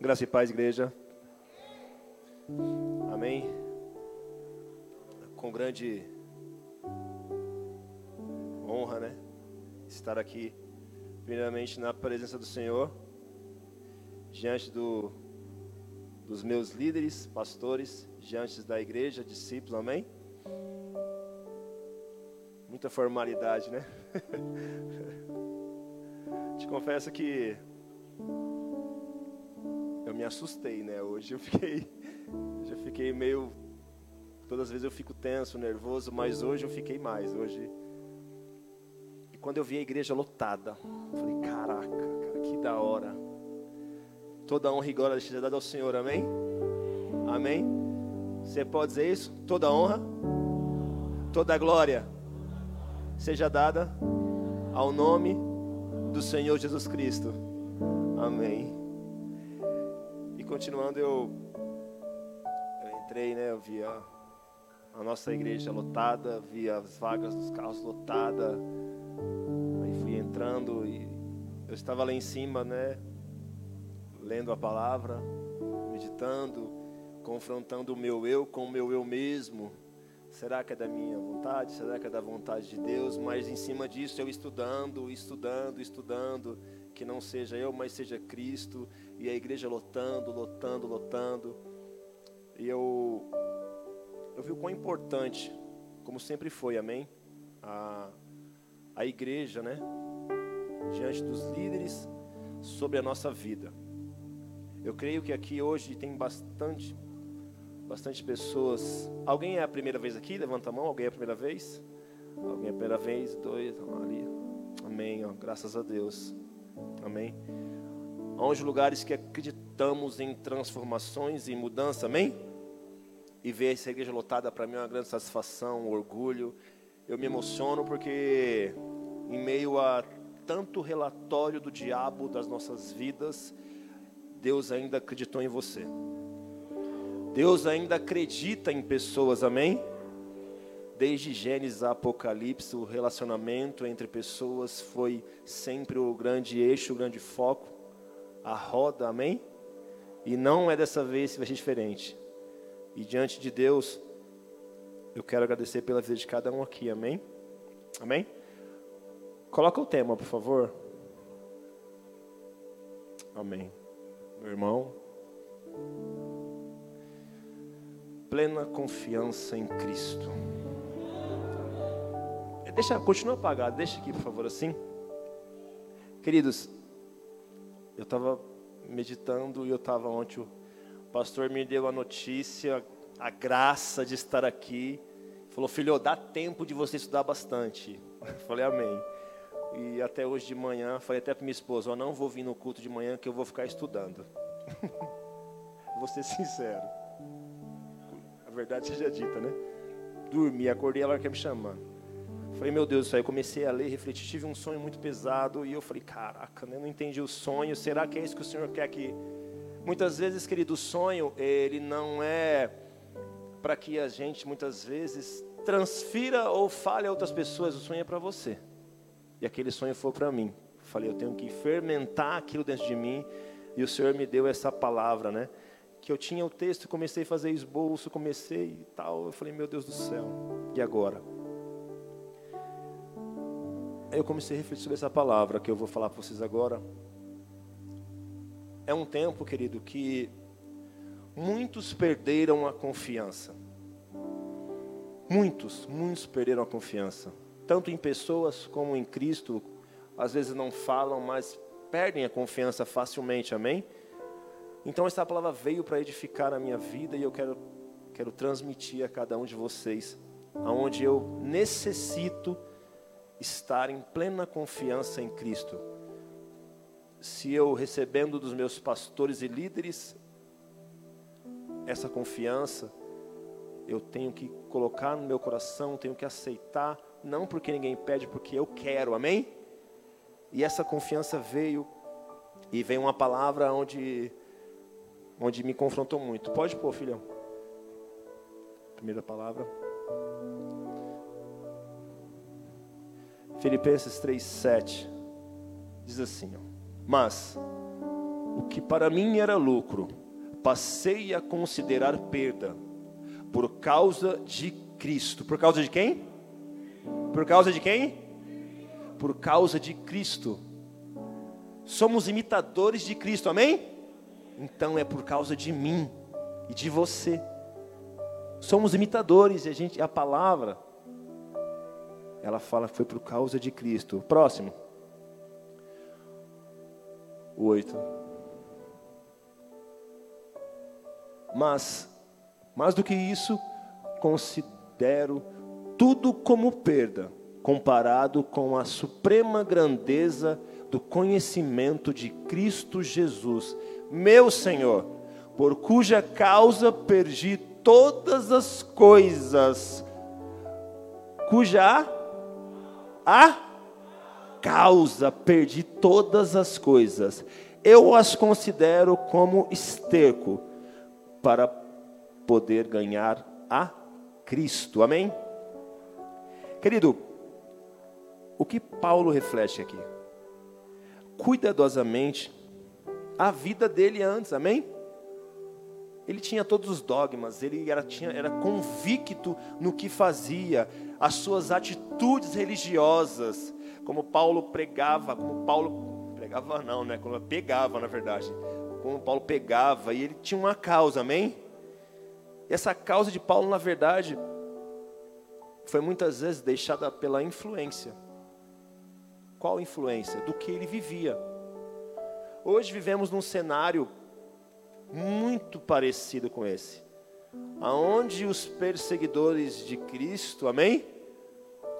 Graça e paz, igreja. Amém. Com grande honra, né? Estar aqui, primeiramente na presença do Senhor, diante do, dos meus líderes, pastores, diante da igreja, discípulos, amém? Muita formalidade, né? Te confesso que assustei, né? Hoje eu fiquei, já fiquei meio, todas as vezes eu fico tenso, nervoso, mas hoje eu fiquei mais. Hoje, e quando eu vi a igreja lotada, falei, caraca, cara, que da hora. Toda honra e glória seja dada ao Senhor, amém? Amém? Você pode dizer isso? Toda honra, toda glória seja dada ao nome do Senhor Jesus Cristo. Amém continuando, eu, eu entrei, né? Eu vi a, a nossa igreja lotada, vi as vagas dos carros lotadas. Aí fui entrando e eu estava lá em cima, né? Lendo a palavra, meditando, confrontando o meu eu com o meu eu mesmo. Será que é da minha vontade? Será que é da vontade de Deus? Mas em cima disso eu estudando, estudando, estudando, que não seja eu, mas seja Cristo e a igreja lotando, lotando, lotando. E eu, eu vi o quão importante, como sempre foi, amém? A, a igreja, né? Diante dos líderes sobre a nossa vida. Eu creio que aqui hoje tem bastante, bastante pessoas. Alguém é a primeira vez aqui? Levanta a mão. Alguém é a primeira vez? Alguém é a primeira vez? Dois, ali. Amém. Ó, graças a Deus. Amém aos lugares que acreditamos em transformações e mudança, amém? E ver essa igreja lotada para mim é uma grande satisfação, um orgulho. Eu me emociono porque em meio a tanto relatório do diabo das nossas vidas, Deus ainda acreditou em você. Deus ainda acredita em pessoas, amém? Desde Gênesis a Apocalipse, o relacionamento entre pessoas foi sempre o grande eixo, o grande foco a roda, amém? E não é dessa vez que vai ser diferente. E diante de Deus, eu quero agradecer pela vida de cada um aqui, amém? Amém? Coloca o tema, por favor. Amém. Meu irmão. Plena confiança em Cristo. Deixa, continua apagado, deixa aqui, por favor, assim. Queridos, eu estava meditando e eu estava ontem, o pastor me deu a notícia, a graça de estar aqui. Falou, filho, dá tempo de você estudar bastante. Eu falei, amém. E até hoje de manhã, falei até para minha esposa, eu não vou vir no culto de manhã que eu vou ficar estudando. vou ser sincero. A verdade seja dita, né? Dormi, acordei, ela quer me chamando. Falei, meu Deus, aí comecei a ler, refletir, tive um sonho muito pesado e eu falei, caraca, né, eu não entendi o sonho. Será que é isso que o Senhor quer que? Muitas vezes, querido, o sonho ele não é para que a gente muitas vezes transfira ou fale a outras pessoas. O sonho é para você. E aquele sonho foi para mim. Falei, eu tenho que fermentar aquilo dentro de mim. E o Senhor me deu essa palavra, né? Que eu tinha o texto, comecei a fazer esboço, comecei e tal. Eu falei, meu Deus do céu, e agora? Eu comecei a refletir sobre essa palavra que eu vou falar para vocês agora. É um tempo, querido, que muitos perderam a confiança. Muitos, muitos perderam a confiança. Tanto em pessoas como em Cristo. Às vezes não falam, mas perdem a confiança facilmente, amém? Então essa palavra veio para edificar a minha vida e eu quero, quero transmitir a cada um de vocês, aonde eu necessito estar em plena confiança em Cristo. Se eu recebendo dos meus pastores e líderes essa confiança, eu tenho que colocar no meu coração, tenho que aceitar, não porque ninguém pede, porque eu quero, amém? E essa confiança veio, e veio uma palavra onde, onde me confrontou muito. Pode pôr, filhão. Primeira palavra. Filipenses 3,7 diz assim: ó, Mas o que para mim era lucro, passei a considerar perda por causa de Cristo. Por causa de quem? Por causa de quem? Por causa de Cristo. Somos imitadores de Cristo, amém? Então é por causa de mim e de você. Somos imitadores e a gente a palavra ela fala foi por causa de Cristo. Próximo. Oito. Mas, mais do que isso, considero tudo como perda, comparado com a suprema grandeza do conhecimento de Cristo Jesus, meu Senhor, por cuja causa perdi todas as coisas, cuja a causa perdi todas as coisas. Eu as considero como esterco para poder ganhar a Cristo. Amém? Querido, o que Paulo reflete aqui? Cuidadosamente a vida dele antes, amém? Ele tinha todos os dogmas, ele era, tinha, era convicto no que fazia, as suas atitudes religiosas, como Paulo pregava, como Paulo pregava não, né? Como pegava, na verdade. Como Paulo pegava e ele tinha uma causa, amém? E essa causa de Paulo, na verdade, foi muitas vezes deixada pela influência. Qual influência? Do que ele vivia. Hoje vivemos num cenário muito parecido com esse aonde os perseguidores de Cristo, amém?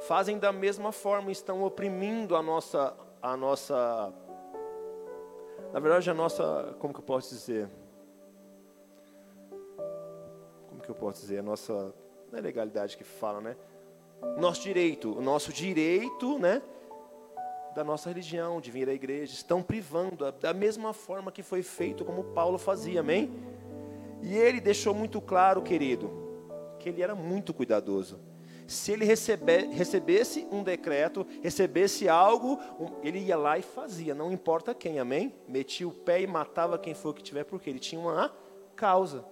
Fazem da mesma forma, estão oprimindo a nossa, a nossa, na verdade a nossa, como que eu posso dizer? Como que eu posso dizer? A nossa, não é legalidade que fala, né? Nosso direito, o nosso direito, né? Da nossa religião, de vir à igreja, estão privando, da mesma forma que foi feito como Paulo fazia, amém? E ele deixou muito claro, querido, que ele era muito cuidadoso. Se ele recebe, recebesse um decreto, recebesse algo, ele ia lá e fazia, não importa quem, amém? Metia o pé e matava quem for que tiver, porque ele tinha uma causa.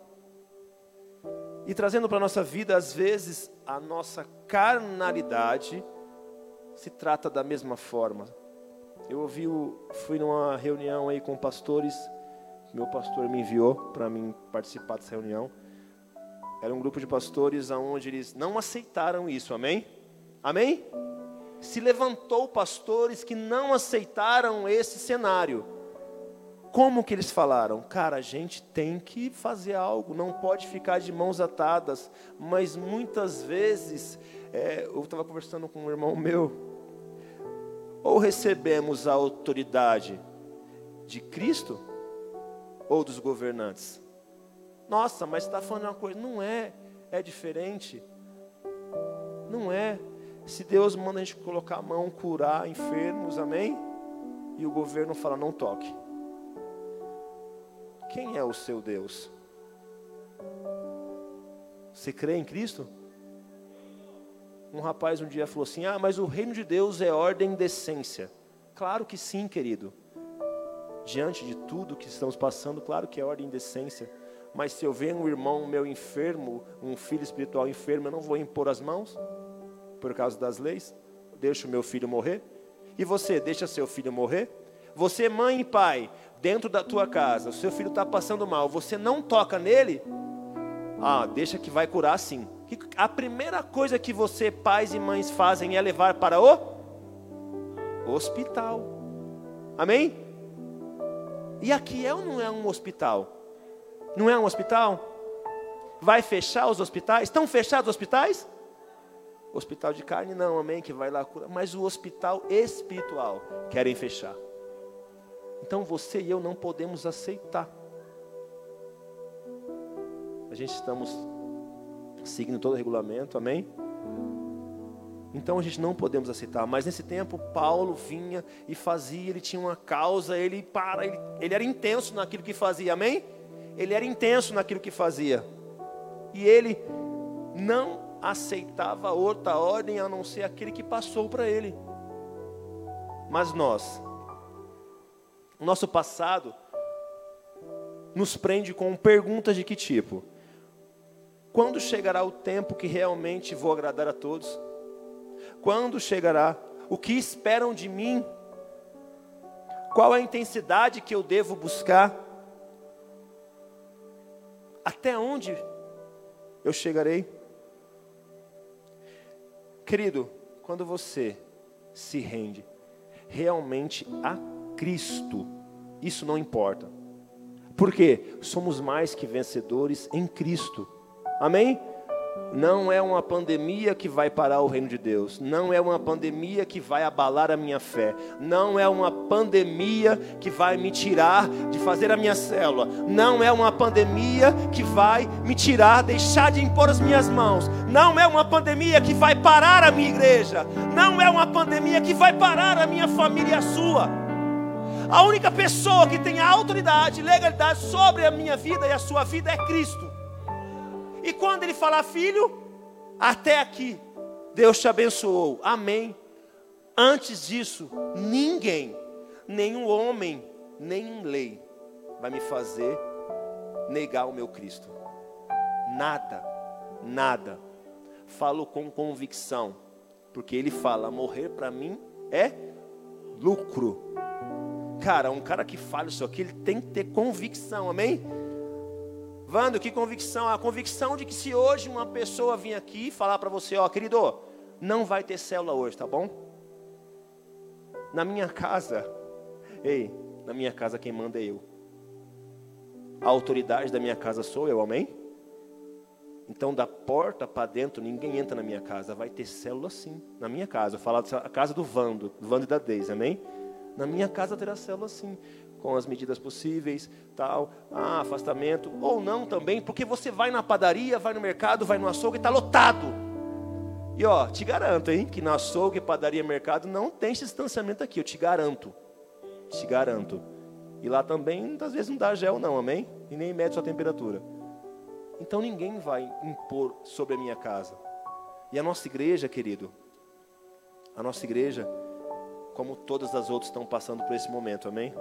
E trazendo para a nossa vida, às vezes, a nossa carnalidade se trata da mesma forma. Eu ouvi, fui numa reunião aí com pastores meu pastor me enviou para mim participar dessa reunião. Era um grupo de pastores aonde eles não aceitaram isso, amém? Amém? Se levantou pastores que não aceitaram esse cenário. Como que eles falaram? Cara, a gente tem que fazer algo, não pode ficar de mãos atadas. Mas muitas vezes, é, eu estava conversando com um irmão meu, ou recebemos a autoridade de Cristo, ou dos governantes. Nossa, mas está falando uma coisa. Não é, é diferente. Não é. Se Deus manda a gente colocar a mão, curar enfermos, amém? E o governo fala, não toque. Quem é o seu Deus? Você crê em Cristo? Um rapaz um dia falou assim: Ah, mas o reino de Deus é ordem e decência. Claro que sim, querido diante de tudo que estamos passando, claro que é ordem e decência, mas se eu ver um irmão meu enfermo, um filho espiritual enfermo, eu não vou impor as mãos por causa das leis, deixo meu filho morrer. E você deixa seu filho morrer? Você, mãe e pai, dentro da tua casa, o seu filho está passando mal, você não toca nele? Ah, deixa que vai curar sim. A primeira coisa que você, pais e mães, fazem é levar para o hospital. Amém? E aqui é ou não é um hospital? Não é um hospital? Vai fechar os hospitais? Estão fechados os hospitais? Hospital de carne não, amém, que vai lá curar. Mas o hospital espiritual querem fechar. Então você e eu não podemos aceitar. A gente estamos seguindo todo o regulamento, amém? Então a gente não podemos aceitar. Mas nesse tempo, Paulo vinha e fazia, ele tinha uma causa, ele para, ele, ele era intenso naquilo que fazia, amém? Ele era intenso naquilo que fazia. E ele não aceitava outra ordem a não ser aquele que passou para ele. Mas nós, nosso passado, nos prende com perguntas de que tipo? Quando chegará o tempo que realmente vou agradar a todos? Quando chegará? O que esperam de mim? Qual a intensidade que eu devo buscar? Até onde eu chegarei? Querido, quando você se rende realmente a Cristo, isso não importa. Porque somos mais que vencedores em Cristo. Amém? Não é uma pandemia que vai parar o reino de Deus. Não é uma pandemia que vai abalar a minha fé. Não é uma pandemia que vai me tirar de fazer a minha célula. Não é uma pandemia que vai me tirar, deixar de impor as minhas mãos. Não é uma pandemia que vai parar a minha igreja. Não é uma pandemia que vai parar a minha família e a sua. A única pessoa que tem autoridade, legalidade sobre a minha vida e a sua vida é Cristo. E quando ele falar, filho, até aqui, Deus te abençoou. Amém. Antes disso, ninguém, nenhum homem, nem lei, vai me fazer negar o meu Cristo. Nada, nada. Falo com convicção, porque ele fala: morrer para mim é lucro. Cara, um cara que fala isso aqui, ele tem que ter convicção, amém? Vando, que convicção? A convicção de que se hoje uma pessoa vir aqui falar para você, ó, querido, não vai ter célula hoje, tá bom? Na minha casa, ei, na minha casa quem manda é eu. A autoridade da minha casa sou eu, amém? Então, da porta para dentro, ninguém entra na minha casa. Vai ter célula sim, na minha casa. Eu falo a casa do Vando, do Vando e da Deise, amém? Na minha casa terá célula sim com as medidas possíveis, tal, ah, afastamento, ou não também, porque você vai na padaria, vai no mercado, vai no açougue está lotado. E ó, te garanto, hein, que na açougue, padaria, mercado não tem distanciamento aqui, eu te garanto. Te garanto. E lá também, às vezes não dá gel não, amém? E nem mede sua temperatura. Então ninguém vai impor sobre a minha casa. E a nossa igreja, querido, a nossa igreja, como todas as outras estão passando por esse momento, amém?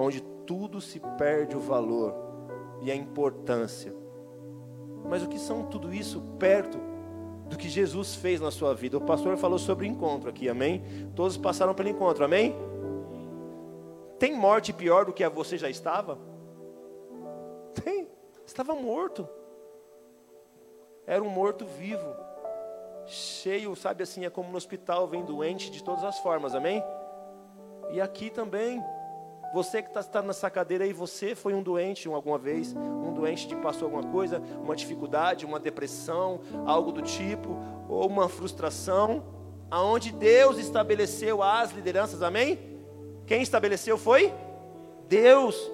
Onde tudo se perde o valor e a importância. Mas o que são tudo isso perto do que Jesus fez na sua vida? O pastor falou sobre encontro aqui, amém? Todos passaram pelo encontro, amém? Tem morte pior do que a você já estava? Tem, estava morto. Era um morto vivo, cheio, sabe assim, é como no hospital, vem doente de todas as formas, amém? E aqui também, você que está nessa cadeira aí, você foi um doente alguma vez, um doente que passou alguma coisa, uma dificuldade, uma depressão, algo do tipo, ou uma frustração, aonde Deus estabeleceu as lideranças, amém? Quem estabeleceu foi? Deus.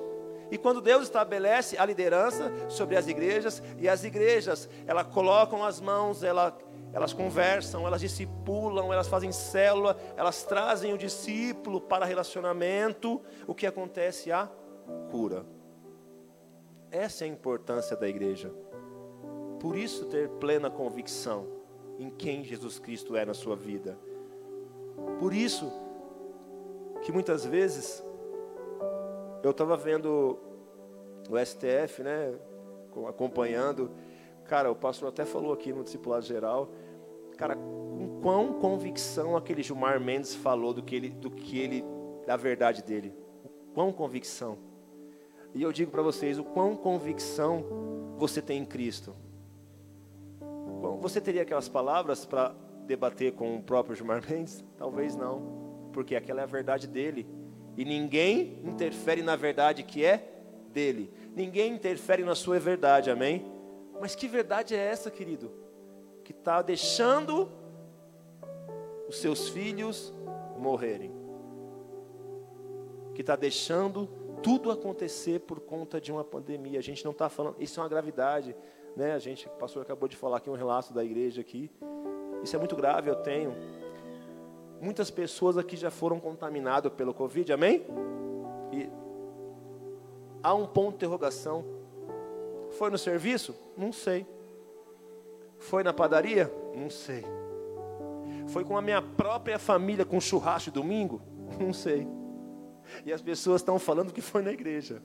E quando Deus estabelece a liderança sobre as igrejas, e as igrejas, elas colocam as mãos, ela elas conversam, elas discipulam, elas fazem célula, elas trazem o discípulo para relacionamento. O que acontece? A cura. Essa é a importância da igreja. Por isso, ter plena convicção em quem Jesus Cristo é na sua vida. Por isso, que muitas vezes, eu estava vendo o STF, né, acompanhando. Cara, o pastor até falou aqui no discipulado geral Cara, com quão convicção aquele Gilmar Mendes falou do que ele, do que ele, da verdade dele. O quão convicção. E eu digo para vocês, o quão convicção você tem em Cristo. Bom, você teria aquelas palavras para debater com o próprio Gilmar Mendes? Talvez não, porque aquela é a verdade dele. E ninguém interfere na verdade que é dele. Ninguém interfere na sua verdade, amém? Mas que verdade é essa, querido? Que está deixando os seus filhos morrerem, que está deixando tudo acontecer por conta de uma pandemia. A gente não está falando, isso é uma gravidade, né? A gente, o pastor acabou de falar aqui um relato da igreja aqui. Isso é muito grave, eu tenho. Muitas pessoas aqui já foram contaminadas pelo Covid, amém? E há um ponto de interrogação. Foi no serviço? Não sei. Foi na padaria? Não sei. Foi com a minha própria família com churrasco domingo? Não sei. E as pessoas estão falando que foi na igreja.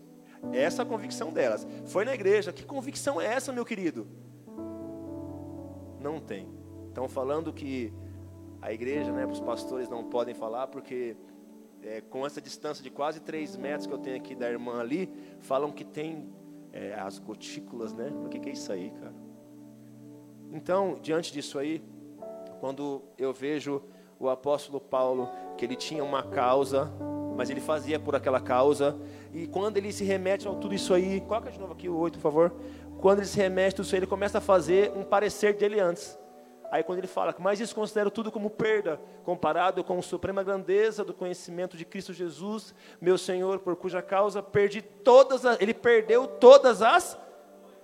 Essa é a convicção delas. Foi na igreja. Que convicção é essa, meu querido? Não tem. Estão falando que a igreja, né, os pastores não podem falar porque é, com essa distância de quase 3 metros que eu tenho aqui da irmã ali, falam que tem é, as gotículas, né? O que, que é isso aí, cara? Então, diante disso aí, quando eu vejo o apóstolo Paulo, que ele tinha uma causa, mas ele fazia por aquela causa, e quando ele se remete a tudo isso aí, coloca de novo aqui o 8, por favor. Quando ele se remete a tudo isso aí, ele começa a fazer um parecer dele antes. Aí quando ele fala, mas isso considero tudo como perda, comparado com a suprema grandeza do conhecimento de Cristo Jesus, meu Senhor, por cuja causa perdi todas, as, ele perdeu todas as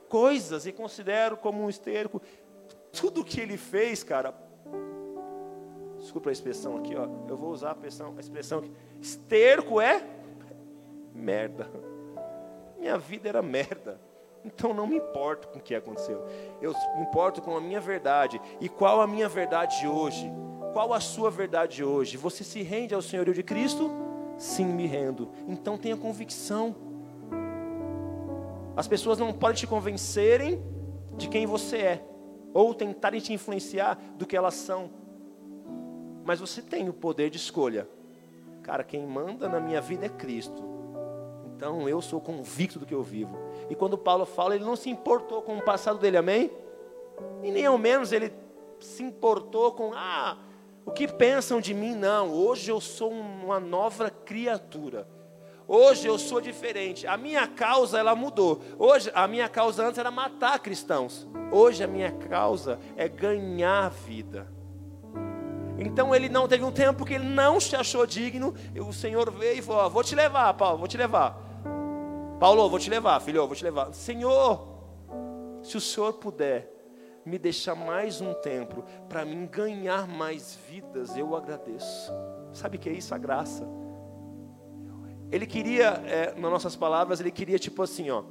coisas, e considero como um esterco, tudo que ele fez, cara, desculpa a expressão aqui, ó, eu vou usar a expressão, a expressão aqui, esterco é merda, minha vida era merda, então não me importo com o que aconteceu. Eu me importo com a minha verdade. E qual a minha verdade hoje? Qual a sua verdade hoje? Você se rende ao senhorio de Cristo? Sim, me rendo. Então tenha convicção. As pessoas não podem te convencerem de quem você é, ou tentarem te influenciar do que elas são. Mas você tem o poder de escolha. Cara, quem manda na minha vida é Cristo. Então eu sou convicto do que eu vivo. E quando Paulo fala, ele não se importou com o passado dele, amém? E nem ao menos ele se importou com, ah, o que pensam de mim? Não, hoje eu sou uma nova criatura. Hoje eu sou diferente. A minha causa ela mudou. Hoje a minha causa antes era matar cristãos. Hoje a minha causa é ganhar vida. Então ele não teve um tempo que ele não se achou digno. O Senhor veio e falou: Vou te levar, Paulo, vou te levar. Paulo, vou te levar, filho, vou te levar. Senhor, se o Senhor puder me deixar mais um tempo para mim ganhar mais vidas, eu agradeço. Sabe o que é isso? A graça. Ele queria, é, nas nossas palavras, ele queria tipo assim, ó.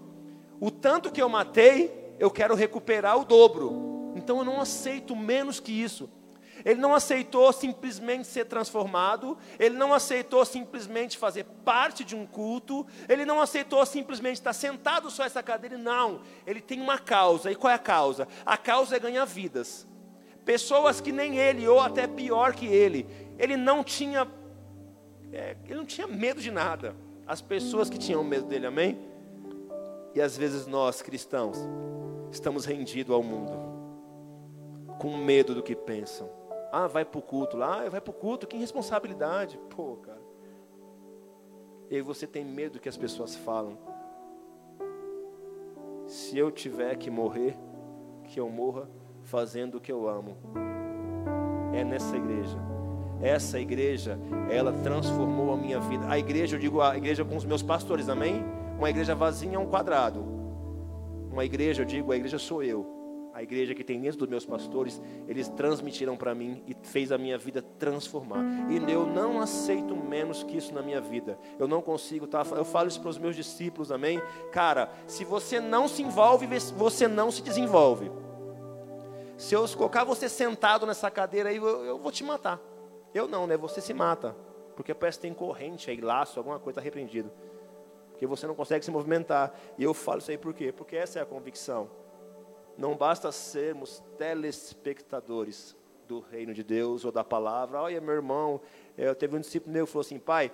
O tanto que eu matei, eu quero recuperar o dobro. Então eu não aceito menos que isso. Ele não aceitou simplesmente ser transformado, ele não aceitou simplesmente fazer parte de um culto, ele não aceitou simplesmente estar sentado só essa cadeira, não. Ele tem uma causa, e qual é a causa? A causa é ganhar vidas. Pessoas que nem ele, ou até pior que ele, ele não tinha, é, ele não tinha medo de nada. As pessoas que tinham medo dele, amém? E às vezes nós, cristãos, estamos rendidos ao mundo, com medo do que pensam ah, vai para o culto lá, ah, vai para o culto, que irresponsabilidade. Pô, cara. E você tem medo que as pessoas falam. Se eu tiver que morrer, que eu morra fazendo o que eu amo. É nessa igreja. Essa igreja, ela transformou a minha vida. A igreja, eu digo a igreja com os meus pastores, amém? Uma igreja vazia é um quadrado. Uma igreja, eu digo, a igreja sou eu a igreja que tem dentro dos meus pastores, eles transmitiram para mim e fez a minha vida transformar. E eu não aceito menos que isso na minha vida. Eu não consigo, tá? Eu falo isso para os meus discípulos, amém? Cara, se você não se envolve, você não se desenvolve. Se eu colocar você sentado nessa cadeira aí, eu, eu vou te matar. Eu não, né? Você se mata. Porque parece que tem corrente aí, laço, alguma coisa repreendido. Porque você não consegue se movimentar. E eu falo isso aí por quê? Porque essa é a convicção. Não basta sermos telespectadores do reino de Deus ou da palavra. Olha, meu irmão, eu teve um discípulo meu que falou assim, pai,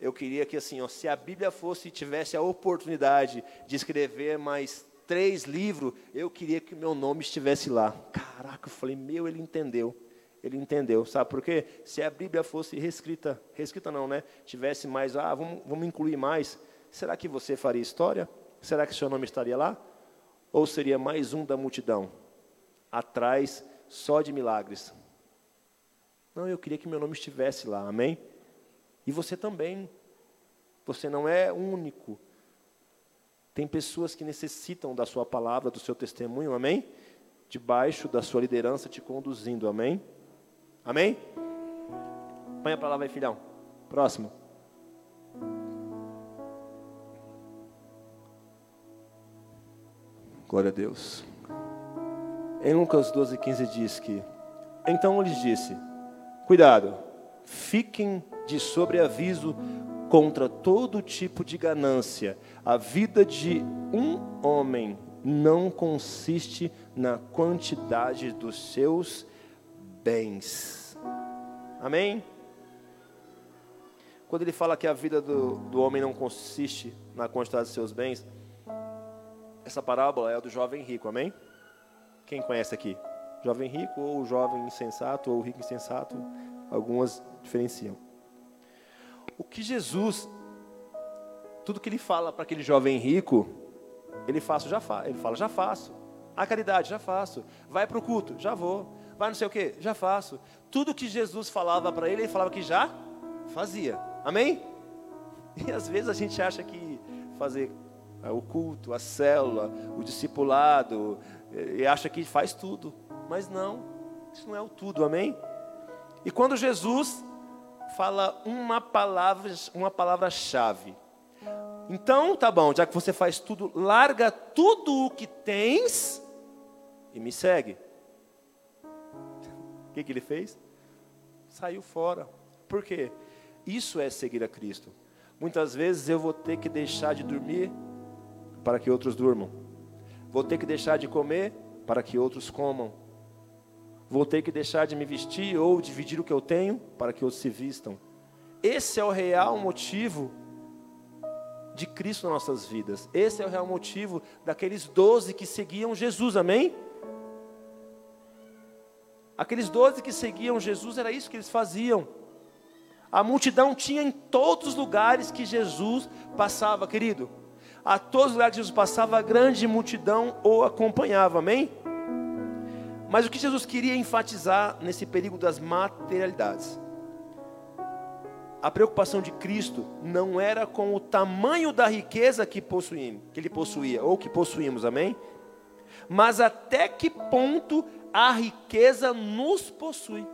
eu queria que assim, ó, se a Bíblia fosse tivesse a oportunidade de escrever mais três livros, eu queria que meu nome estivesse lá. Caraca, eu falei, meu, ele entendeu. Ele entendeu, sabe por quê? Se a Bíblia fosse reescrita, reescrita não, né? Tivesse mais, ah, vamos, vamos incluir mais. Será que você faria história? Será que seu nome estaria lá? Ou seria mais um da multidão, atrás só de milagres? Não, eu queria que meu nome estivesse lá, amém? E você também. Você não é único. Tem pessoas que necessitam da sua palavra, do seu testemunho, amém? Debaixo da sua liderança te conduzindo, amém? Amém? Põe a palavra aí, filhão. Próximo. Glória a Deus. Em Lucas 12, 15 diz que: Então lhes disse: Cuidado, fiquem de sobreaviso contra todo tipo de ganância. A vida de um homem não consiste na quantidade dos seus bens. Amém? Quando ele fala que a vida do, do homem não consiste na quantidade de seus bens, essa parábola é a do jovem rico, amém? Quem conhece aqui? Jovem rico ou jovem insensato ou rico insensato, algumas diferenciam. O que Jesus, tudo que ele fala para aquele jovem rico, ele faço, já fa, ele fala, já faço. A caridade, já faço. Vai para o culto, já vou. Vai não sei o que, já faço. Tudo que Jesus falava para ele, ele falava que já fazia. Amém? E às vezes a gente acha que fazer é, o culto, a célula, o discipulado, e acha que faz tudo. Mas não, isso não é o tudo, amém? E quando Jesus fala uma palavra, uma palavra-chave. Então, tá bom, já que você faz tudo, larga tudo o que tens e me segue. O que, que ele fez? Saiu fora. Por quê? Isso é seguir a Cristo. Muitas vezes eu vou ter que deixar de dormir para que outros durmam. Vou ter que deixar de comer para que outros comam. Vou ter que deixar de me vestir ou dividir o que eu tenho para que outros se vistam. Esse é o real motivo de Cristo nas nossas vidas. Esse é o real motivo daqueles doze que seguiam Jesus, amém? Aqueles doze que seguiam Jesus, era isso que eles faziam. A multidão tinha em todos os lugares que Jesus passava, querido. A todos os lugares que Jesus passava, a grande multidão o acompanhava, amém? Mas o que Jesus queria enfatizar nesse perigo das materialidades? A preocupação de Cristo não era com o tamanho da riqueza que, possuímos, que ele possuía, ou que possuímos, amém? Mas até que ponto a riqueza nos possui.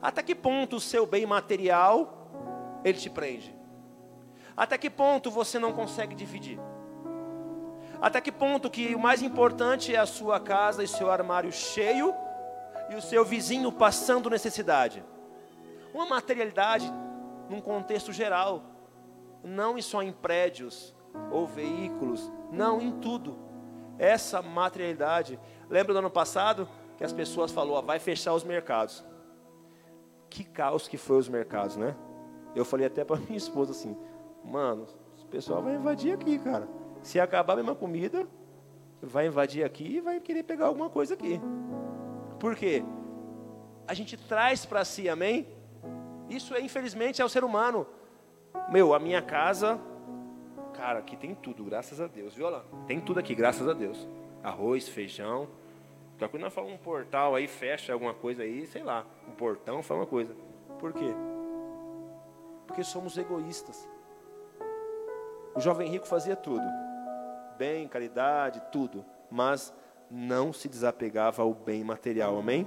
Até que ponto o seu bem material ele te prende? Até que ponto você não consegue dividir? Até que ponto que o mais importante é a sua casa e seu armário cheio e o seu vizinho passando necessidade? Uma materialidade num contexto geral, não só em prédios ou veículos, não em tudo. Essa materialidade. Lembra do ano passado que as pessoas falaram, vai fechar os mercados que caos que foi os mercados, né? Eu falei até para minha esposa assim, mano, o pessoal vai invadir aqui, cara. Se acabar a mesma comida, vai invadir aqui e vai querer pegar alguma coisa aqui. Por quê? A gente traz para si, amém? Isso é infelizmente é o ser humano. Meu, a minha casa, cara, aqui tem tudo, graças a Deus, viu lá? Tem tudo aqui, graças a Deus. Arroz, feijão, só que nós falamos um portal aí, fecha alguma coisa aí, sei lá, um portão, fala uma coisa. Por quê? Porque somos egoístas. O jovem rico fazia tudo, bem, caridade, tudo, mas não se desapegava ao bem material, amém?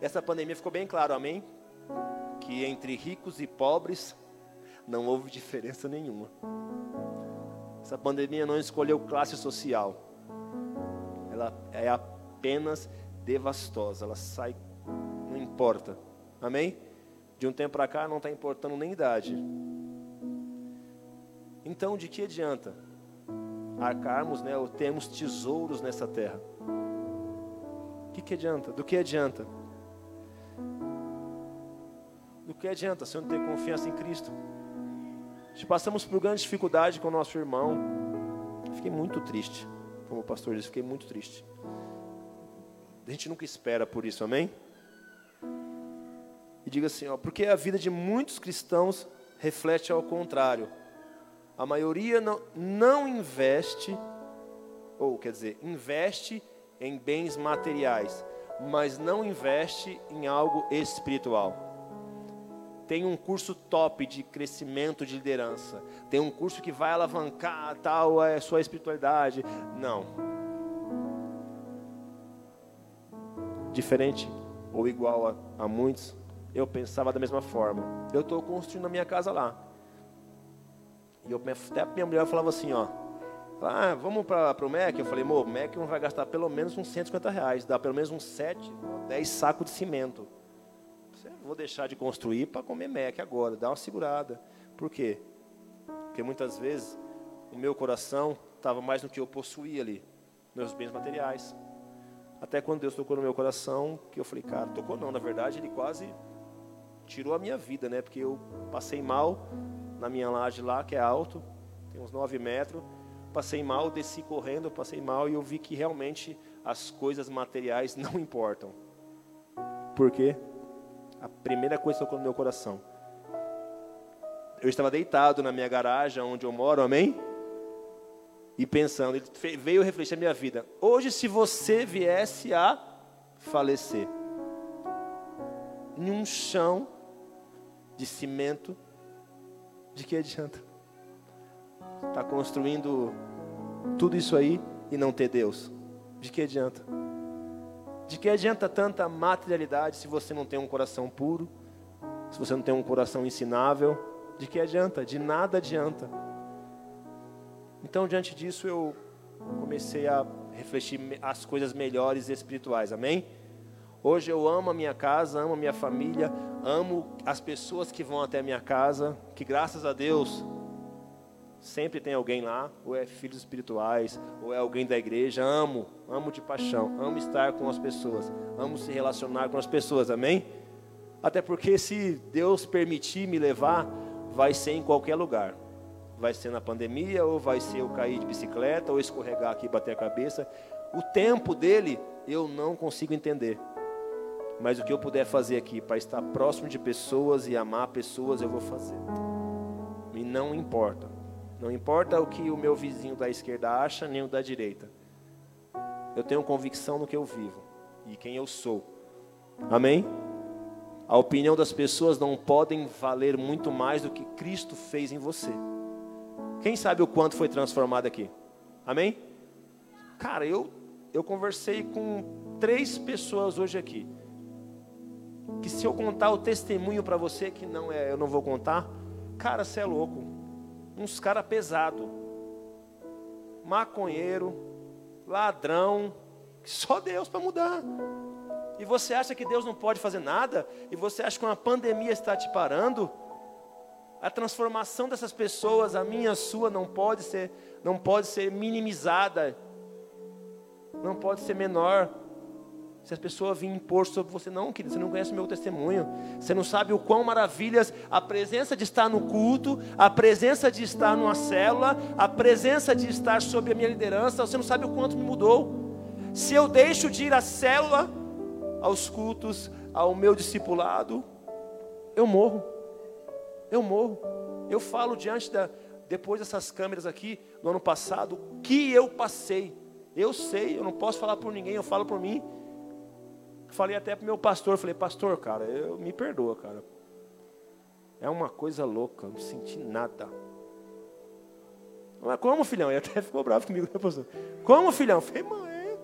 Essa pandemia ficou bem claro, amém? Que entre ricos e pobres não houve diferença nenhuma. Essa pandemia não escolheu classe social ela é apenas devastosa, ela sai, não importa. Amém? De um tempo para cá não está importando nem idade. Então, de que adianta arcarmos, né, ou termos tesouros nessa terra? O que, que adianta? Do que adianta? Do que adianta se eu não ter confiança em Cristo? Se passamos por grande dificuldade com o nosso irmão, fiquei muito triste como o pastor disse, fiquei muito triste. A gente nunca espera por isso, amém? E diga assim, ó, porque a vida de muitos cristãos reflete ao contrário. A maioria não, não investe, ou quer dizer, investe em bens materiais, mas não investe em algo espiritual tem um curso top de crescimento de liderança, tem um curso que vai alavancar tal a sua espiritualidade. Não. Diferente ou igual a, a muitos, eu pensava da mesma forma. Eu estou construindo a minha casa lá. E eu, até minha mulher falava assim, ó. Ah, vamos para o MEC? Eu falei, o MEC vai gastar pelo menos uns 150 reais, dá pelo menos uns 7, 10 sacos de cimento. Vou deixar de construir para comer Mac agora, dá uma segurada. Por quê? Porque muitas vezes o meu coração estava mais no que eu possuía ali, meus bens materiais. Até quando Deus tocou no meu coração, que eu falei, cara, tocou não, na verdade ele quase tirou a minha vida, né? Porque eu passei mal na minha laje lá, que é alto, tem uns 9 metros. Passei mal, desci correndo, passei mal e eu vi que realmente as coisas materiais não importam. Por quê? A primeira coisa que tocou no meu coração. Eu estava deitado na minha garagem, onde eu moro, amém? E pensando, ele veio refletir a minha vida. Hoje, se você viesse a falecer, em um chão de cimento, de que adianta? Está construindo tudo isso aí e não ter Deus? De que adianta? De que adianta tanta materialidade se você não tem um coração puro? Se você não tem um coração ensinável? De que adianta? De nada adianta. Então, diante disso, eu comecei a refletir as coisas melhores espirituais. Amém? Hoje eu amo a minha casa, amo a minha família, amo as pessoas que vão até a minha casa, que graças a Deus sempre tem alguém lá, ou é filhos espirituais, ou é alguém da igreja. Amo, amo de paixão, amo estar com as pessoas, amo se relacionar com as pessoas, amém? Até porque se Deus permitir me levar, vai ser em qualquer lugar. Vai ser na pandemia, ou vai ser eu cair de bicicleta, ou escorregar aqui e bater a cabeça. O tempo dele eu não consigo entender. Mas o que eu puder fazer aqui para estar próximo de pessoas e amar pessoas, eu vou fazer. E não importa. Não importa o que o meu vizinho da esquerda acha, nem o da direita. Eu tenho convicção no que eu vivo e quem eu sou. Amém? A opinião das pessoas não podem valer muito mais do que Cristo fez em você. Quem sabe o quanto foi transformado aqui? Amém? Cara, eu eu conversei com três pessoas hoje aqui. Que se eu contar o testemunho para você que não é, eu não vou contar, cara, você é louco uns cara pesado, maconheiro, ladrão, só Deus para mudar. E você acha que Deus não pode fazer nada? E você acha que uma pandemia está te parando? A transformação dessas pessoas, a minha, a sua, não pode ser, não pode ser minimizada, não pode ser menor. Se as pessoas virem impor sobre você, não, querido, você não conhece o meu testemunho. Você não sabe o quão maravilhas a presença de estar no culto, a presença de estar numa célula, a presença de estar sob a minha liderança, você não sabe o quanto me mudou. Se eu deixo de ir à célula, aos cultos, ao meu discipulado, eu morro. Eu morro. Eu falo diante da, depois dessas câmeras aqui, no ano passado, o que eu passei. Eu sei, eu não posso falar por ninguém, eu falo por mim. Falei até pro meu pastor, falei, pastor, cara, eu me perdoa, cara. É uma coisa louca, não senti nada. Mas como, filhão? Ele até ficou bravo comigo, né, pastor? Como, filhão? Eu falei, mãe,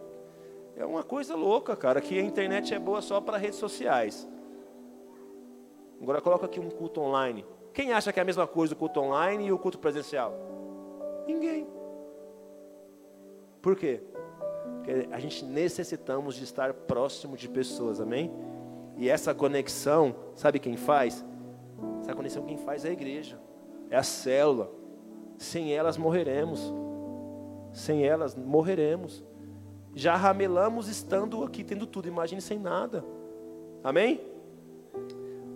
é uma coisa louca, cara, que a internet é boa só para redes sociais. Agora coloca aqui um culto online. Quem acha que é a mesma coisa o culto online e o culto presencial? Ninguém. Por quê? Porque a gente necessitamos de estar próximo de pessoas, amém? E essa conexão, sabe quem faz? Essa conexão quem faz é a igreja, é a célula. Sem elas morreremos. Sem elas morreremos. Já ramelamos estando aqui, tendo tudo. Imagine sem nada. Amém?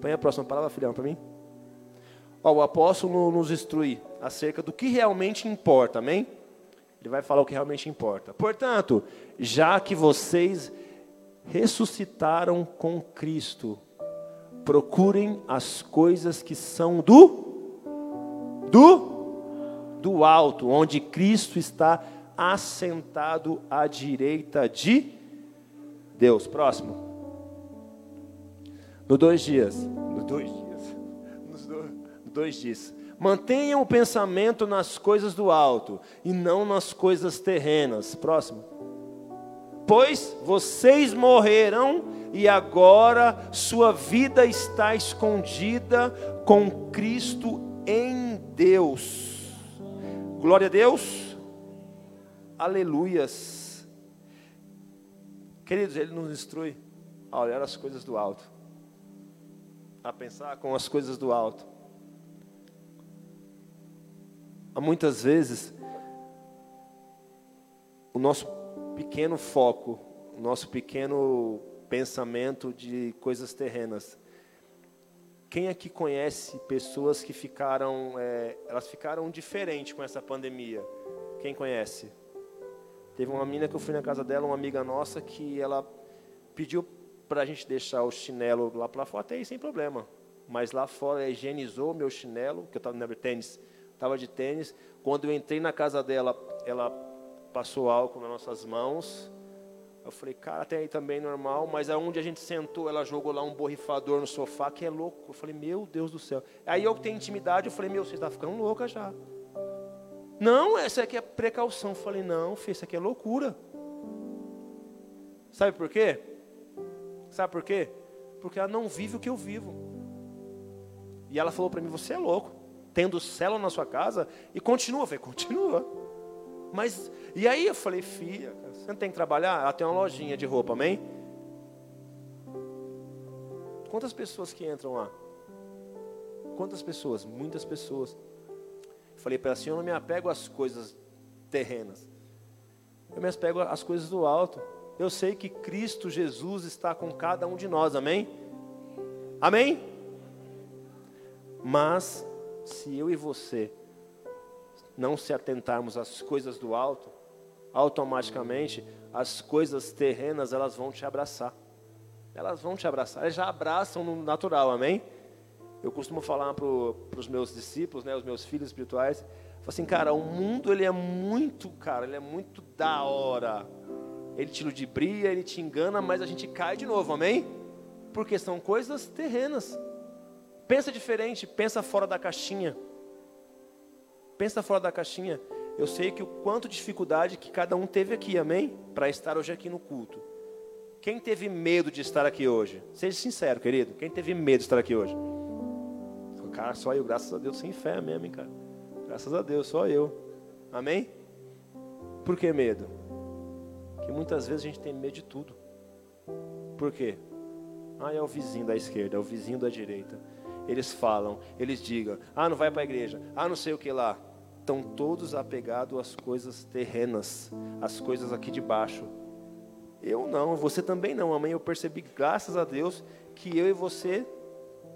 Põe a próxima palavra, filhão, para mim. Ó, o apóstolo nos instrui acerca do que realmente importa, amém? Ele vai falar o que realmente importa. Portanto, já que vocês ressuscitaram com Cristo, procurem as coisas que são do do do alto, onde Cristo está assentado à direita de Deus. Próximo. No dois dias, no dois dias, nos dois dias. Mantenham o pensamento nas coisas do alto e não nas coisas terrenas. Próximo. Pois vocês morreram e agora sua vida está escondida com Cristo em Deus. Glória a Deus. Aleluias. Queridos, Ele nos instrui a olhar as coisas do alto. a pensar com as coisas do alto. Muitas vezes o nosso pequeno foco, o nosso pequeno pensamento de coisas terrenas. Quem aqui conhece pessoas que ficaram, é, elas ficaram diferentes com essa pandemia? Quem conhece? Teve uma menina que eu fui na casa dela, uma amiga nossa, que ela pediu para a gente deixar o chinelo lá para fora, até aí sem problema. Mas lá fora higienizou meu chinelo, que eu estava de tênis, estava de tênis. Quando eu entrei na casa dela, ela passou álcool nas nossas mãos. Eu falei, cara, até aí também normal, mas aonde a gente sentou, ela jogou lá um borrifador no sofá, que é louco. Eu falei, meu Deus do céu. Aí eu tenho intimidade, eu falei, meu, você está ficando louca já. Não, essa aqui é precaução. Eu falei, não, filho, isso aqui é loucura. Sabe por quê? Sabe por quê? Porque ela não vive o que eu vivo. E ela falou para mim: Você é louco, tendo célula na sua casa e continua. Eu Continua. Mas, e aí eu falei: Filha, você não tem que trabalhar? Ela tem uma lojinha de roupa, amém? Quantas pessoas que entram lá? Quantas pessoas? Muitas pessoas. Falei para ela assim: Eu não me apego às coisas terrenas, eu me apego às coisas do alto eu sei que Cristo Jesus está com cada um de nós, amém? Amém? Mas, se eu e você não se atentarmos às coisas do alto, automaticamente as coisas terrenas elas vão te abraçar. Elas vão te abraçar, elas já abraçam no natural, amém? Eu costumo falar para os meus discípulos, né, os meus filhos espirituais, assim, cara, o mundo ele é muito, cara, ele é muito da hora ele te ludibria, ele te engana, mas a gente cai de novo, amém? Porque são coisas terrenas. Pensa diferente, pensa fora da caixinha. Pensa fora da caixinha. Eu sei que o quanto de dificuldade que cada um teve aqui, amém? Para estar hoje aqui no culto. Quem teve medo de estar aqui hoje? Seja sincero, querido. Quem teve medo de estar aqui hoje? Cara, só eu, graças a Deus, sem fé mesmo, hein, cara. Graças a Deus, só eu. Amém? Por que medo? que muitas vezes a gente tem medo de tudo. Por quê? Ah, é o vizinho da esquerda, é o vizinho da direita. Eles falam, eles digam, ah, não vai para a igreja, ah, não sei o que lá. Estão todos apegados às coisas terrenas, às coisas aqui de baixo. Eu não, você também não, amém. Eu percebi, graças a Deus, que eu e você,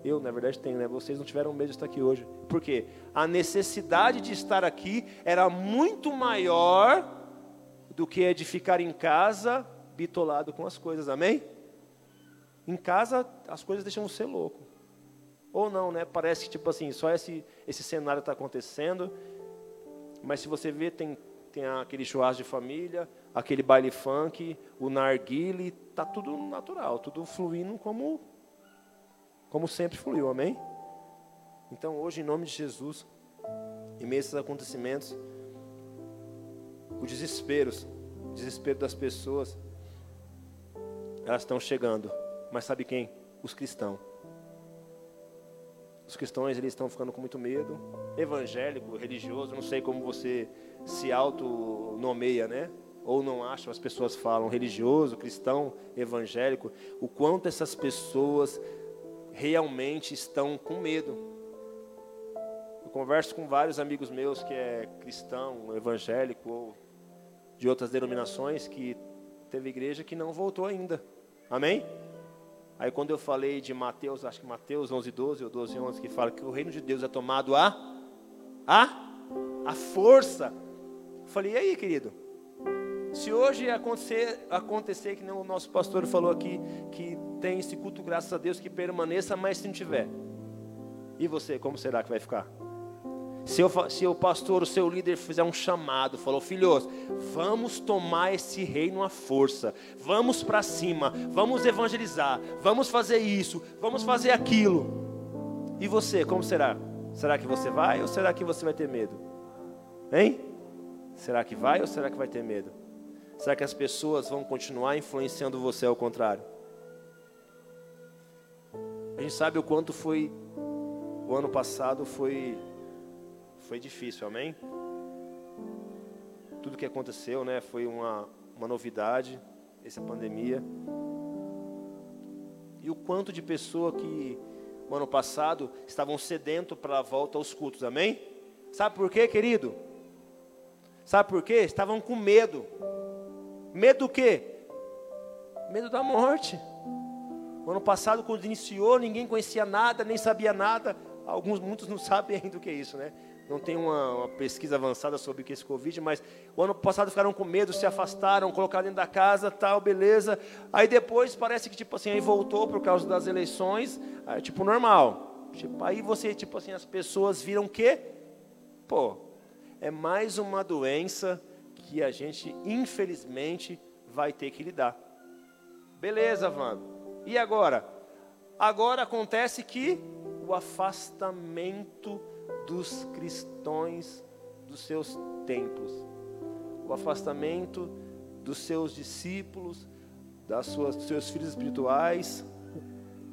eu na verdade tenho, né? Vocês não tiveram medo de estar aqui hoje. Por quê? A necessidade de estar aqui era muito maior do que é de ficar em casa bitolado com as coisas, amém? Em casa as coisas deixam você louco. Ou não, né? Parece que tipo assim, só esse, esse cenário está acontecendo, mas se você vê, tem, tem aquele churrasco de família, aquele baile funk, o narguile, tá tudo natural, tudo fluindo como, como sempre fluiu, amém? Então hoje, em nome de Jesus, em meio a esses acontecimentos, o desespero, o desespero das pessoas, elas estão chegando. Mas sabe quem? Os cristãos. Os cristãos eles estão ficando com muito medo. Evangélico, religioso, não sei como você se auto-nomeia, né? Ou não acha, as pessoas falam religioso, cristão, evangélico. O quanto essas pessoas realmente estão com medo. Eu converso com vários amigos meus que é cristão, evangélico ou de outras denominações que teve igreja que não voltou ainda. Amém? Aí quando eu falei de Mateus, acho que Mateus 11, 12 ou 12, 11, que fala que o reino de Deus é tomado a a a força. Eu falei, e aí, querido? Se hoje acontecer, acontecer que nem o nosso pastor falou aqui, que tem esse culto, graças a Deus, que permaneça, mas se não tiver. E você, como será que vai ficar? Se, eu, se o pastor, o seu líder fizer um chamado, falou, filhos, vamos tomar esse reino à força, vamos para cima, vamos evangelizar, vamos fazer isso, vamos fazer aquilo. E você, como será? Será que você vai ou será que você vai ter medo? Hein? Será que vai ou será que vai ter medo? Será que as pessoas vão continuar influenciando você ao contrário? A gente sabe o quanto foi o ano passado foi foi difícil, amém? Tudo que aconteceu, né, foi uma, uma novidade, essa pandemia. E o quanto de pessoa que o ano passado estavam sedentos para a volta aos cultos, amém? Sabe por quê, querido? Sabe por quê? Estavam com medo. Medo do quê? Medo da morte. O ano passado, quando iniciou, ninguém conhecia nada, nem sabia nada. Alguns, muitos não sabem ainda o que é isso, né? Não tem uma, uma, pesquisa avançada sobre o que é esse Covid, mas o ano passado ficaram com medo, se afastaram, colocaram dentro da casa, tal, beleza. Aí depois parece que, tipo assim, aí voltou por causa das eleições, aí, tipo, normal. Tipo, aí você, tipo assim, as pessoas viram que, pô, é mais uma doença que a gente, infelizmente, vai ter que lidar. Beleza, Vando. E agora? Agora acontece que o afastamento dos cristãos dos seus templos, o afastamento dos seus discípulos, das suas, dos seus filhos espirituais.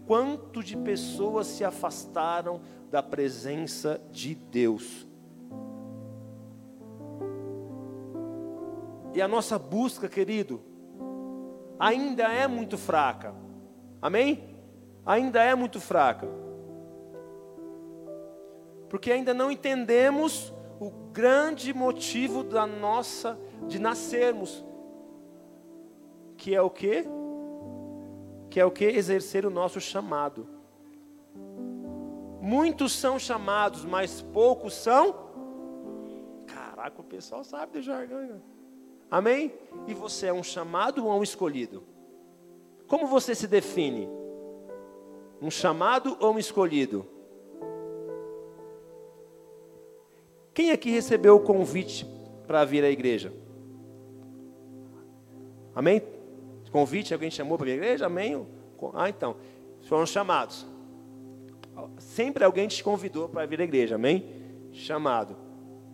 Quanto de pessoas se afastaram da presença de Deus? E a nossa busca, querido, ainda é muito fraca. Amém? Ainda é muito fraca porque ainda não entendemos o grande motivo da nossa de nascermos, que é o que? Que é o que exercer o nosso chamado. Muitos são chamados, mas poucos são. Caraca, o pessoal sabe do jargão. Amém? E você é um chamado ou um escolhido? Como você se define? Um chamado ou um escolhido? Quem aqui recebeu o convite para vir à igreja? Amém? Convite, alguém chamou para vir à igreja? Amém? Ah, então. Foram chamados. Sempre alguém te convidou para vir à igreja, amém? Chamado.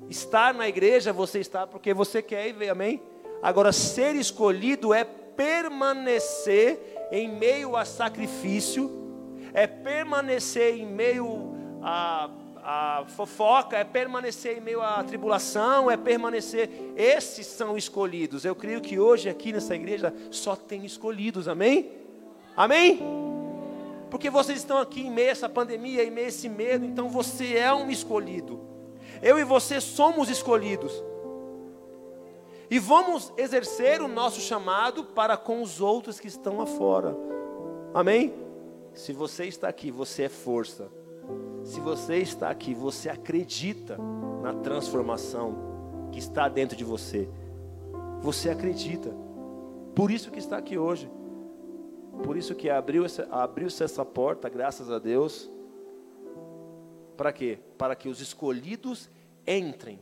Estar na igreja, você está porque você quer ver, amém? Agora, ser escolhido é permanecer em meio a sacrifício, é permanecer em meio a a fofoca, é permanecer em meio à tribulação, é permanecer. Esses são escolhidos. Eu creio que hoje aqui nessa igreja só tem escolhidos, amém? Amém? Porque vocês estão aqui em meio a essa pandemia, em meio a esse medo, então você é um escolhido. Eu e você somos escolhidos. E vamos exercer o nosso chamado para com os outros que estão lá fora. Amém? Se você está aqui, você é força. Se você está aqui, você acredita na transformação que está dentro de você. Você acredita. Por isso que está aqui hoje. Por isso que abriu abriu-se essa porta, graças a Deus. Para quê? Para que os escolhidos entrem.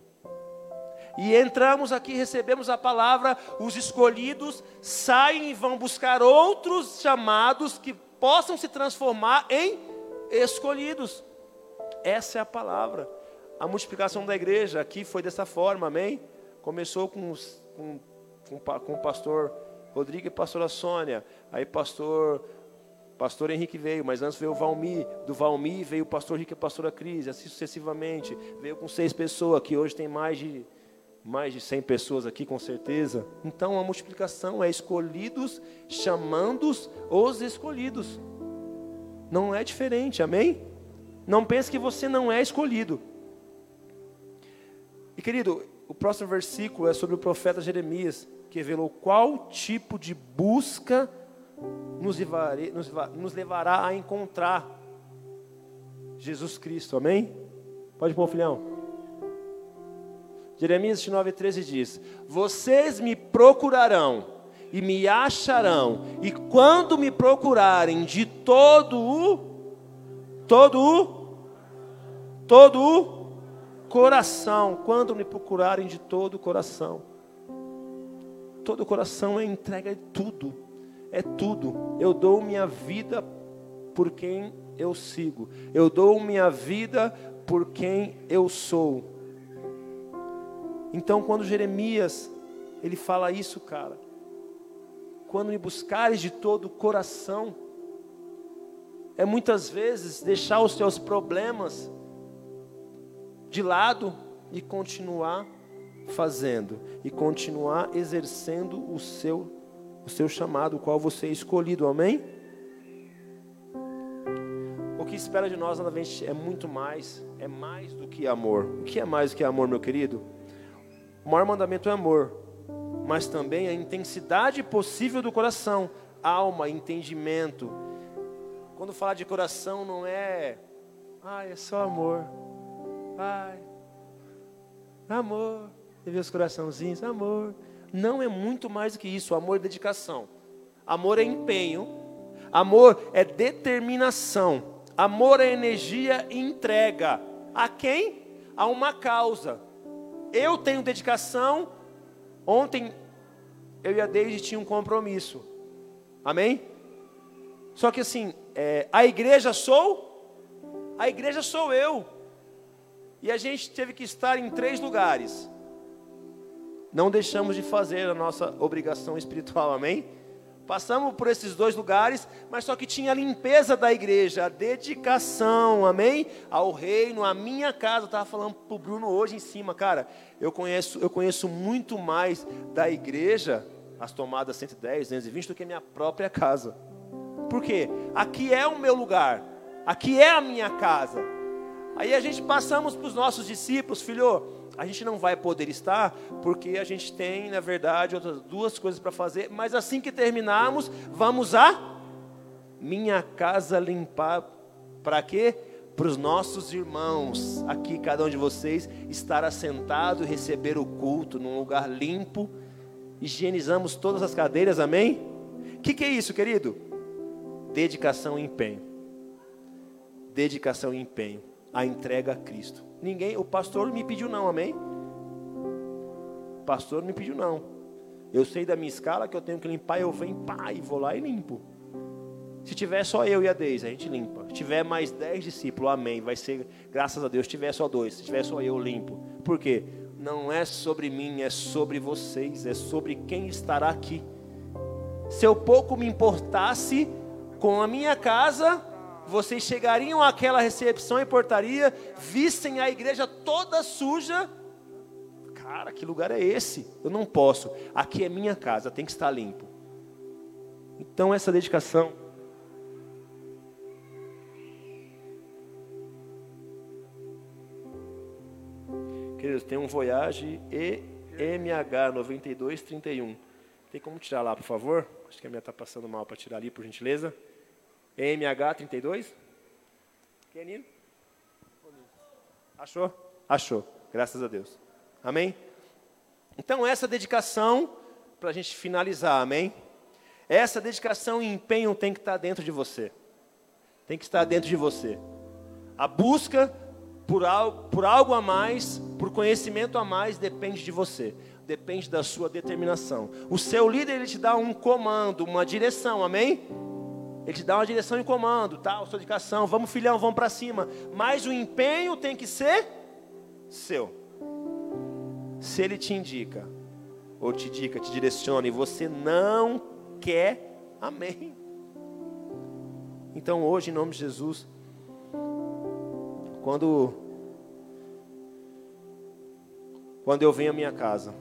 E entramos aqui, recebemos a palavra, os escolhidos saem e vão buscar outros chamados que possam se transformar em escolhidos. Essa é a palavra. A multiplicação da igreja aqui foi dessa forma, amém? Começou com, com, com, com o pastor Rodrigo e pastora Sônia. Aí pastor pastor Henrique veio, mas antes veio o Valmi, do Valmi veio o pastor Henrique e a pastora Cris, assim sucessivamente. Veio com seis pessoas, que hoje tem mais de mais de 100 pessoas aqui, com certeza. Então a multiplicação é escolhidos chamando os escolhidos. Não é diferente, amém? Não pense que você não é escolhido. E querido, o próximo versículo é sobre o profeta Jeremias, que revelou qual tipo de busca nos, nos, nos levará a encontrar Jesus Cristo. Amém? Pode pôr, filhão. Jeremias 9,13 diz: Vocês me procurarão e me acharão, e quando me procurarem de todo o todo o, todo o coração, quando me procurarem de todo o coração. Todo o coração é entrega de tudo, é tudo. Eu dou minha vida por quem eu sigo, eu dou minha vida por quem eu sou. Então, quando Jeremias ele fala isso, cara, quando me buscares de todo o coração, é muitas vezes deixar os seus problemas de lado e continuar fazendo e continuar exercendo o seu o seu chamado, o qual você é escolhido. Amém? O que espera de nós novamente é muito mais, é mais do que amor. O que é mais do que amor, meu querido? O maior mandamento é amor, mas também a intensidade possível do coração, alma, entendimento. Quando falar de coração não é, ai, é só amor. Ai, amor. Você os coraçãozinhos, amor. Não é muito mais do que isso, amor é dedicação. Amor é empenho. Amor é determinação. Amor é energia e entrega. A quem? A uma causa. Eu tenho dedicação. Ontem eu e a Deise tinha um compromisso. Amém? Só que assim, é, a igreja sou, a igreja sou eu. E a gente teve que estar em três lugares. Não deixamos de fazer a nossa obrigação espiritual, amém? Passamos por esses dois lugares, mas só que tinha a limpeza da igreja, a dedicação, amém? Ao reino, a minha casa. Eu estava falando para o Bruno hoje em cima, cara. Eu conheço, eu conheço muito mais da igreja, as tomadas 110, 220, do que a minha própria casa. Por quê? Aqui é o meu lugar, aqui é a minha casa. Aí a gente passamos para os nossos discípulos, filho, a gente não vai poder estar, porque a gente tem, na verdade, outras duas coisas para fazer, mas assim que terminarmos, vamos a minha casa limpar. Para quê? Para os nossos irmãos, aqui, cada um de vocês, estar assentado e receber o culto num lugar limpo. Higienizamos todas as cadeiras, amém? O que, que é isso, querido? Dedicação e empenho. Dedicação e empenho. A entrega a Cristo. Ninguém, o pastor me pediu não, amém? O pastor me pediu não. Eu sei da minha escala que eu tenho que limpar, eu venho, pá, e vou lá e limpo. Se tiver só eu e a Deise, a gente limpa. Se tiver mais dez discípulos, amém. Vai ser, graças a Deus. Se tiver só dois, se tiver só eu, limpo. Por quê? Não é sobre mim, é sobre vocês, é sobre quem estará aqui. Se eu pouco me importasse com a minha casa, vocês chegariam àquela recepção e portaria, vissem a igreja toda suja. Cara, que lugar é esse? Eu não posso. Aqui é minha casa, tem que estar limpo. Então, essa dedicação. Queridos, tem um Voyage EMH 9231. Tem como tirar lá, por favor? Acho que a minha está passando mal para tirar ali, por gentileza. MH32? Kenino? Achou? Achou. Graças a Deus. Amém? Então, essa dedicação, para a gente finalizar, amém? Essa dedicação e empenho tem que estar dentro de você. Tem que estar dentro de você. A busca por algo, por algo a mais, por conhecimento a mais, depende de você. Depende da sua determinação. O seu líder, ele te dá um comando, uma direção, amém? Ele te dá uma direção e comando, tal, sua dedicação, vamos filhão, vamos para cima. Mas o empenho tem que ser seu. Se ele te indica, ou te indica, te direciona e você não quer, amém. Então hoje, em nome de Jesus, quando quando eu venho à minha casa,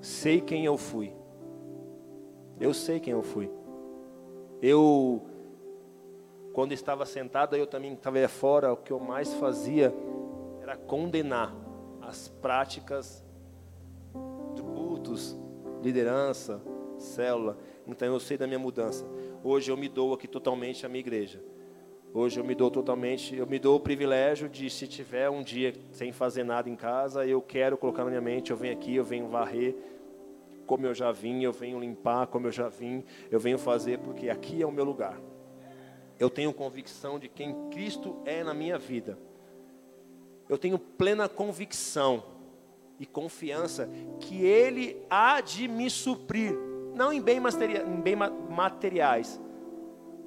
sei quem eu fui. Eu sei quem eu fui. Eu, quando estava sentado, eu também estava fora, o que eu mais fazia era condenar as práticas de cultos, liderança, célula. Então eu sei da minha mudança. Hoje eu me dou aqui totalmente à minha igreja. Hoje eu me dou totalmente, eu me dou o privilégio de se tiver um dia sem fazer nada em casa, eu quero colocar na minha mente, eu venho aqui, eu venho varrer, como eu já vim, eu venho limpar como eu já vim, eu venho fazer porque aqui é o meu lugar. Eu tenho convicção de quem Cristo é na minha vida. Eu tenho plena convicção e confiança que Ele há de me suprir, não em, bem materia, em bem materiais.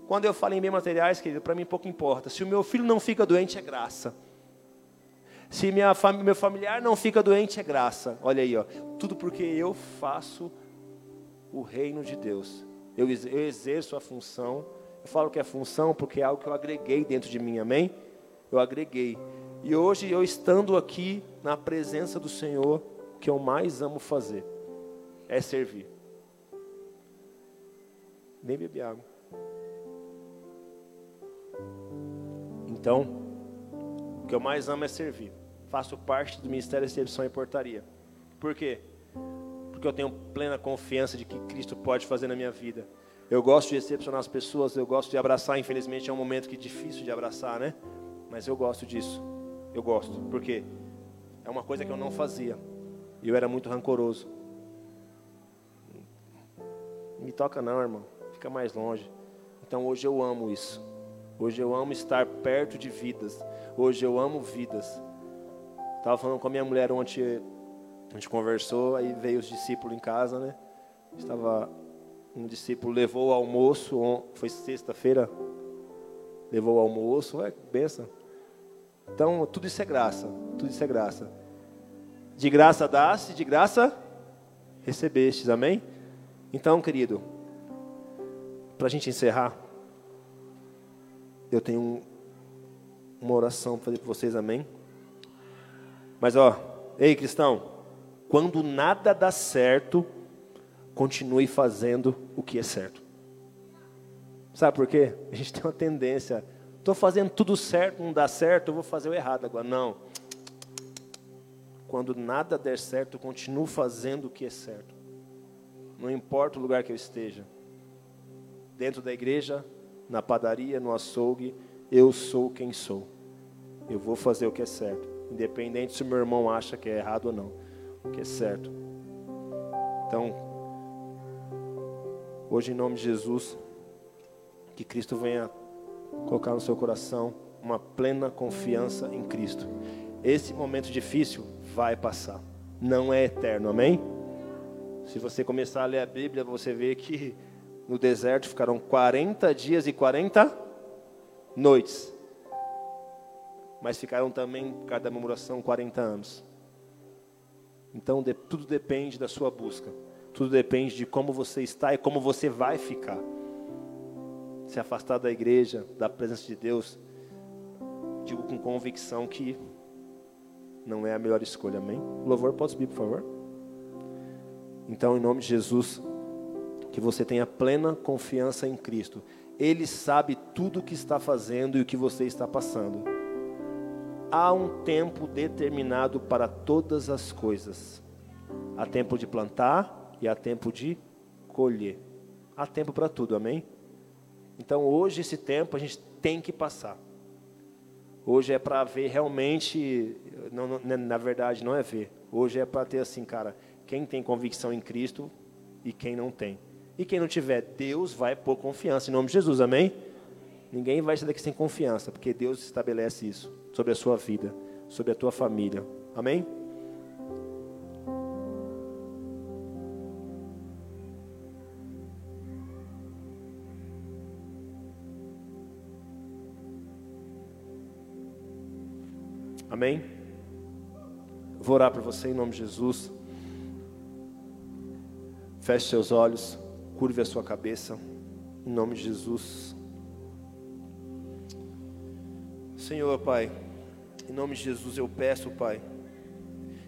Quando eu falo em bem materiais, querido, para mim pouco importa. Se o meu filho não fica doente, é graça. Se minha fam meu familiar não fica doente, é graça. Olha aí, ó. Tudo porque eu faço o reino de Deus. Eu, eu exerço a função. Eu falo que é função porque é algo que eu agreguei dentro de mim, amém? Eu agreguei. E hoje eu estando aqui na presença do Senhor, o que eu mais amo fazer é servir. Nem beber água. Então, o que eu mais amo é servir. Faço parte do Ministério de Recepção e Portaria. Por quê? Porque eu tenho plena confiança de que Cristo pode fazer na minha vida. Eu gosto de recepcionar as pessoas, eu gosto de abraçar. Infelizmente é um momento que é difícil de abraçar, né? Mas eu gosto disso. Eu gosto. Por quê? É uma coisa que eu não fazia. Eu era muito rancoroso. Me toca não, irmão. Fica mais longe. Então hoje eu amo isso. Hoje eu amo estar perto de vidas. Hoje eu amo vidas. Estava falando com a minha mulher ontem, a gente conversou, aí veio os discípulos em casa, né? Estava um discípulo levou o almoço, foi sexta-feira, levou o almoço, é benção. Então, tudo isso é graça, tudo isso é graça. De graça dá-se, de graça recebestes, amém? Então, querido, para a gente encerrar, eu tenho uma oração para fazer para vocês, amém? Mas ó, ei cristão, quando nada dá certo, continue fazendo o que é certo. Sabe por quê? A gente tem uma tendência, estou fazendo tudo certo, não dá certo, eu vou fazer o errado agora. Não. Quando nada der certo, continuo fazendo o que é certo. Não importa o lugar que eu esteja. Dentro da igreja, na padaria, no açougue, eu sou quem sou. Eu vou fazer o que é certo, independente se meu irmão acha que é errado ou não, o que é certo. Então, hoje em nome de Jesus, que Cristo venha colocar no seu coração uma plena confiança em Cristo. Esse momento difícil vai passar, não é eterno, amém? Se você começar a ler a Bíblia, você vê que no deserto ficaram 40 dias e 40 noites. Mas ficaram também, cada murmuração, 40 anos. Então, de, tudo depende da sua busca. Tudo depende de como você está e como você vai ficar. Se afastar da igreja, da presença de Deus, digo com convicção que não é a melhor escolha, amém? O louvor pode subir, por favor? Então, em nome de Jesus, que você tenha plena confiança em Cristo. Ele sabe tudo o que está fazendo e o que você está passando. Há um tempo determinado para todas as coisas. Há tempo de plantar e há tempo de colher. Há tempo para tudo, amém? Então hoje esse tempo a gente tem que passar. Hoje é para ver realmente, não, não, né, na verdade não é ver. Hoje é para ter assim, cara, quem tem convicção em Cristo e quem não tem. E quem não tiver, Deus vai pôr confiança em nome de Jesus, amém? Ninguém vai sair daqui sem confiança, porque Deus estabelece isso sobre a sua vida, sobre a tua família, amém? Amém? Vou orar para você em nome de Jesus. Feche seus olhos. Curve a sua cabeça, em nome de Jesus. Senhor, Pai, em nome de Jesus eu peço, Pai,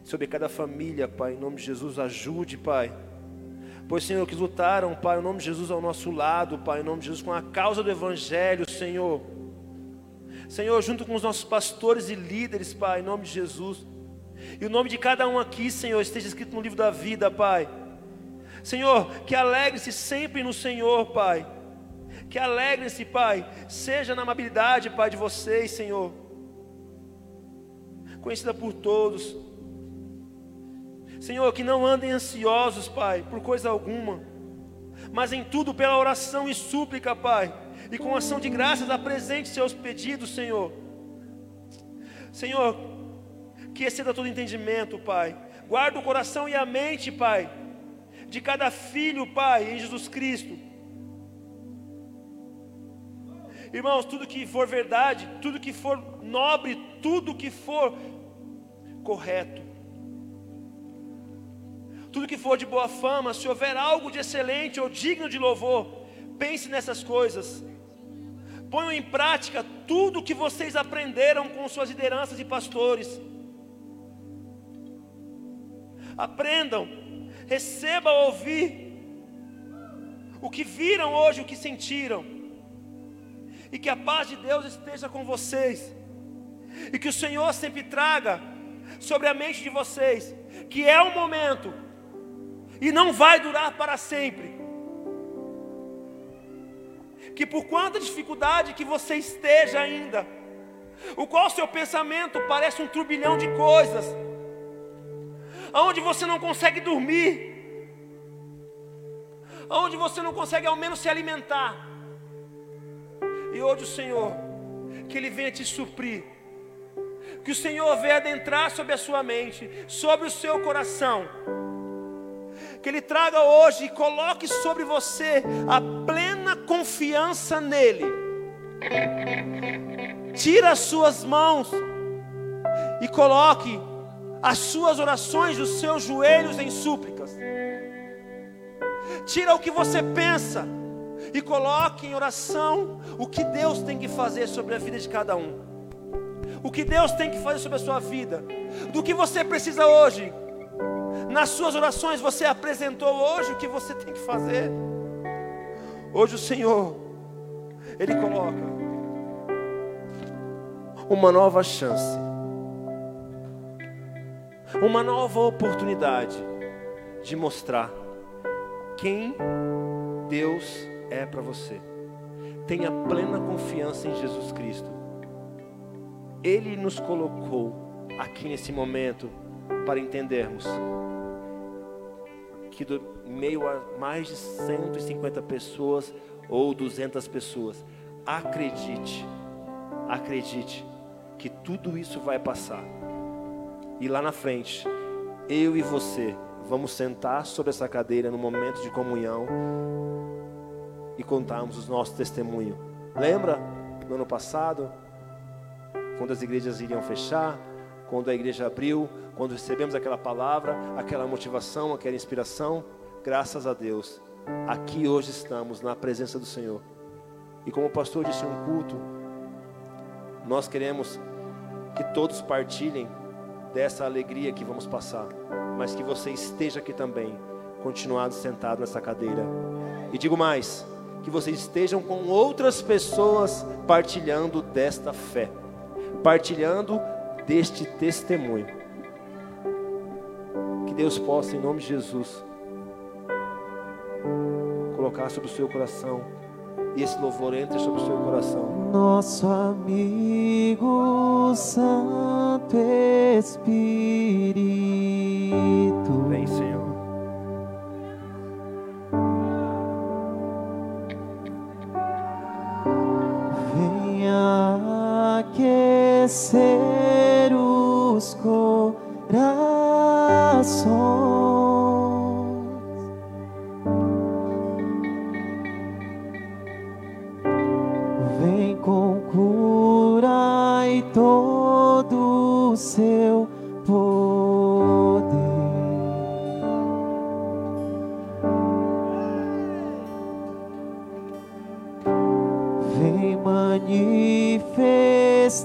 sobre cada família, Pai, em nome de Jesus, ajude, Pai. Pois, Senhor, que lutaram, Pai, em nome de Jesus ao nosso lado, Pai, em nome de Jesus, com a causa do Evangelho, Senhor. Senhor, junto com os nossos pastores e líderes, Pai, em nome de Jesus. E o nome de cada um aqui, Senhor, esteja escrito no livro da vida, Pai. Senhor, que alegre-se sempre no Senhor, Pai. Que alegre-se, Pai, seja na amabilidade, Pai, de vocês, Senhor. Conhecida por todos. Senhor, que não andem ansiosos, Pai, por coisa alguma, mas em tudo pela oração e súplica, Pai, e com ação de graças apresente seus pedidos, Senhor. Senhor, que exceda todo entendimento, Pai. Guarda o coração e a mente, Pai de cada filho, Pai, em Jesus Cristo. Irmãos, tudo que for verdade, tudo que for nobre, tudo que for correto, tudo que for de boa fama, se houver algo de excelente ou digno de louvor, pense nessas coisas. Ponham em prática tudo o que vocês aprenderam com suas lideranças e pastores. Aprendam receba ouvir o que viram hoje, o que sentiram. E que a paz de Deus esteja com vocês. E que o Senhor sempre traga sobre a mente de vocês que é um momento e não vai durar para sempre. Que por quanta dificuldade que você esteja ainda, o qual seu pensamento parece um turbilhão de coisas, aonde você não consegue dormir, aonde você não consegue ao menos se alimentar. E hoje o Senhor, que Ele venha te suprir, que o Senhor venha adentrar sobre a sua mente, sobre o seu coração, que Ele traga hoje e coloque sobre você a plena confiança nele. Tira as suas mãos e coloque as suas orações dos seus joelhos em súplicas. Tira o que você pensa e coloque em oração o que Deus tem que fazer sobre a vida de cada um. O que Deus tem que fazer sobre a sua vida. Do que você precisa hoje. Nas suas orações você apresentou hoje o que você tem que fazer. Hoje o Senhor, Ele coloca uma nova chance, uma nova oportunidade de mostrar quem Deus é para você. Tenha plena confiança em Jesus Cristo. Ele nos colocou aqui nesse momento para entendermos que do meio a mais de 150 pessoas ou 200 pessoas, acredite, acredite que tudo isso vai passar. E lá na frente, eu e você vamos sentar sobre essa cadeira no momento de comunhão e contarmos os nossos testemunhos. Lembra no ano passado, quando as igrejas iriam fechar, quando a igreja abriu, quando recebemos aquela palavra, aquela motivação, aquela inspiração? Graças a Deus, aqui hoje estamos na presença do Senhor. E como o pastor disse em um culto, nós queremos que todos partilhem dessa alegria que vamos passar, mas que você esteja aqui também, continuado sentado nessa cadeira. E digo mais, que vocês estejam com outras pessoas partilhando desta fé, partilhando deste testemunho. Que Deus possa, em nome de Jesus, colocar sobre o seu coração e esse louvor entre sobre o seu coração. Nosso amigo Santo Espírito. Aquecer os.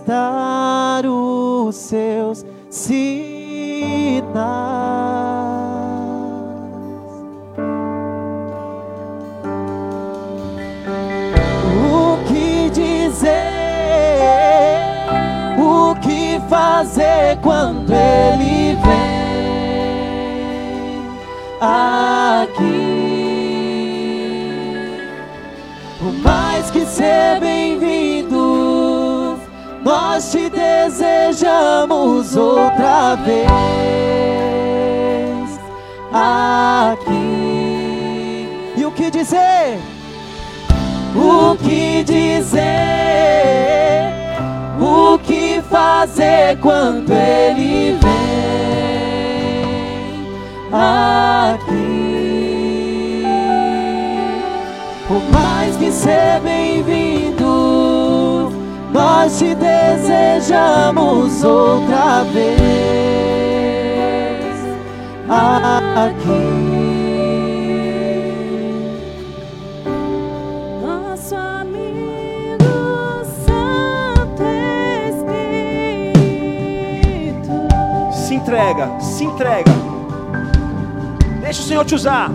Manifestar os seus sinais. fazer quando ele vem aqui. Por mais que ser bem-vindo, desejamos outra vez aqui. E o que dizer? O que dizer? o que fazer quando ele vem aqui. Por mais que ser bem-vindo, nós te desejamos outra vez aqui. entrega, se entrega. Deixa o Senhor te usar.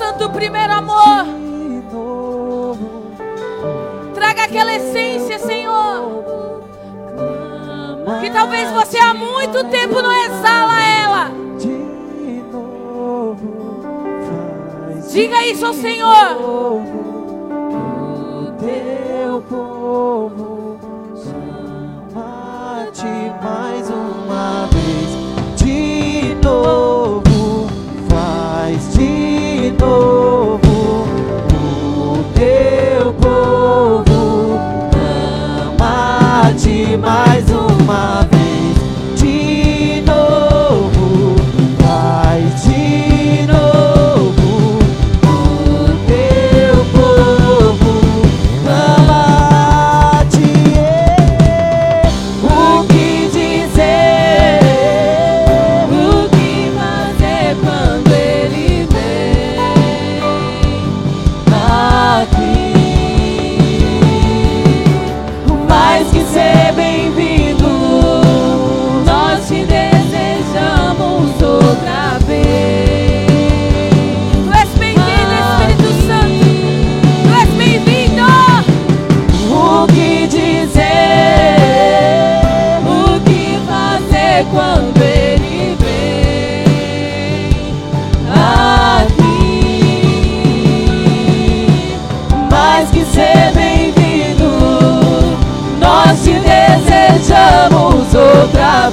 Santo, o primeiro amor. Traga aquela essência, Senhor. Que talvez você há muito tempo não exala ela. Diga isso ao Senhor.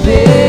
Outra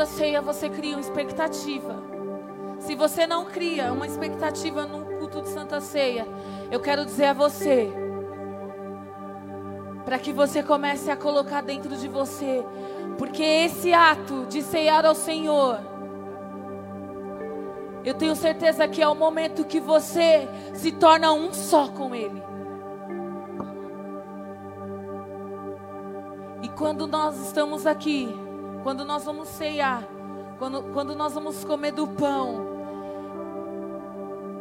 toda ceia você cria uma expectativa. Se você não cria uma expectativa num culto de Santa Ceia, eu quero dizer a você, para que você comece a colocar dentro de você, porque esse ato de ceiar ao Senhor, eu tenho certeza que é o momento que você se torna um só com Ele. E quando nós estamos aqui, quando nós vamos ceiar, quando, quando nós vamos comer do pão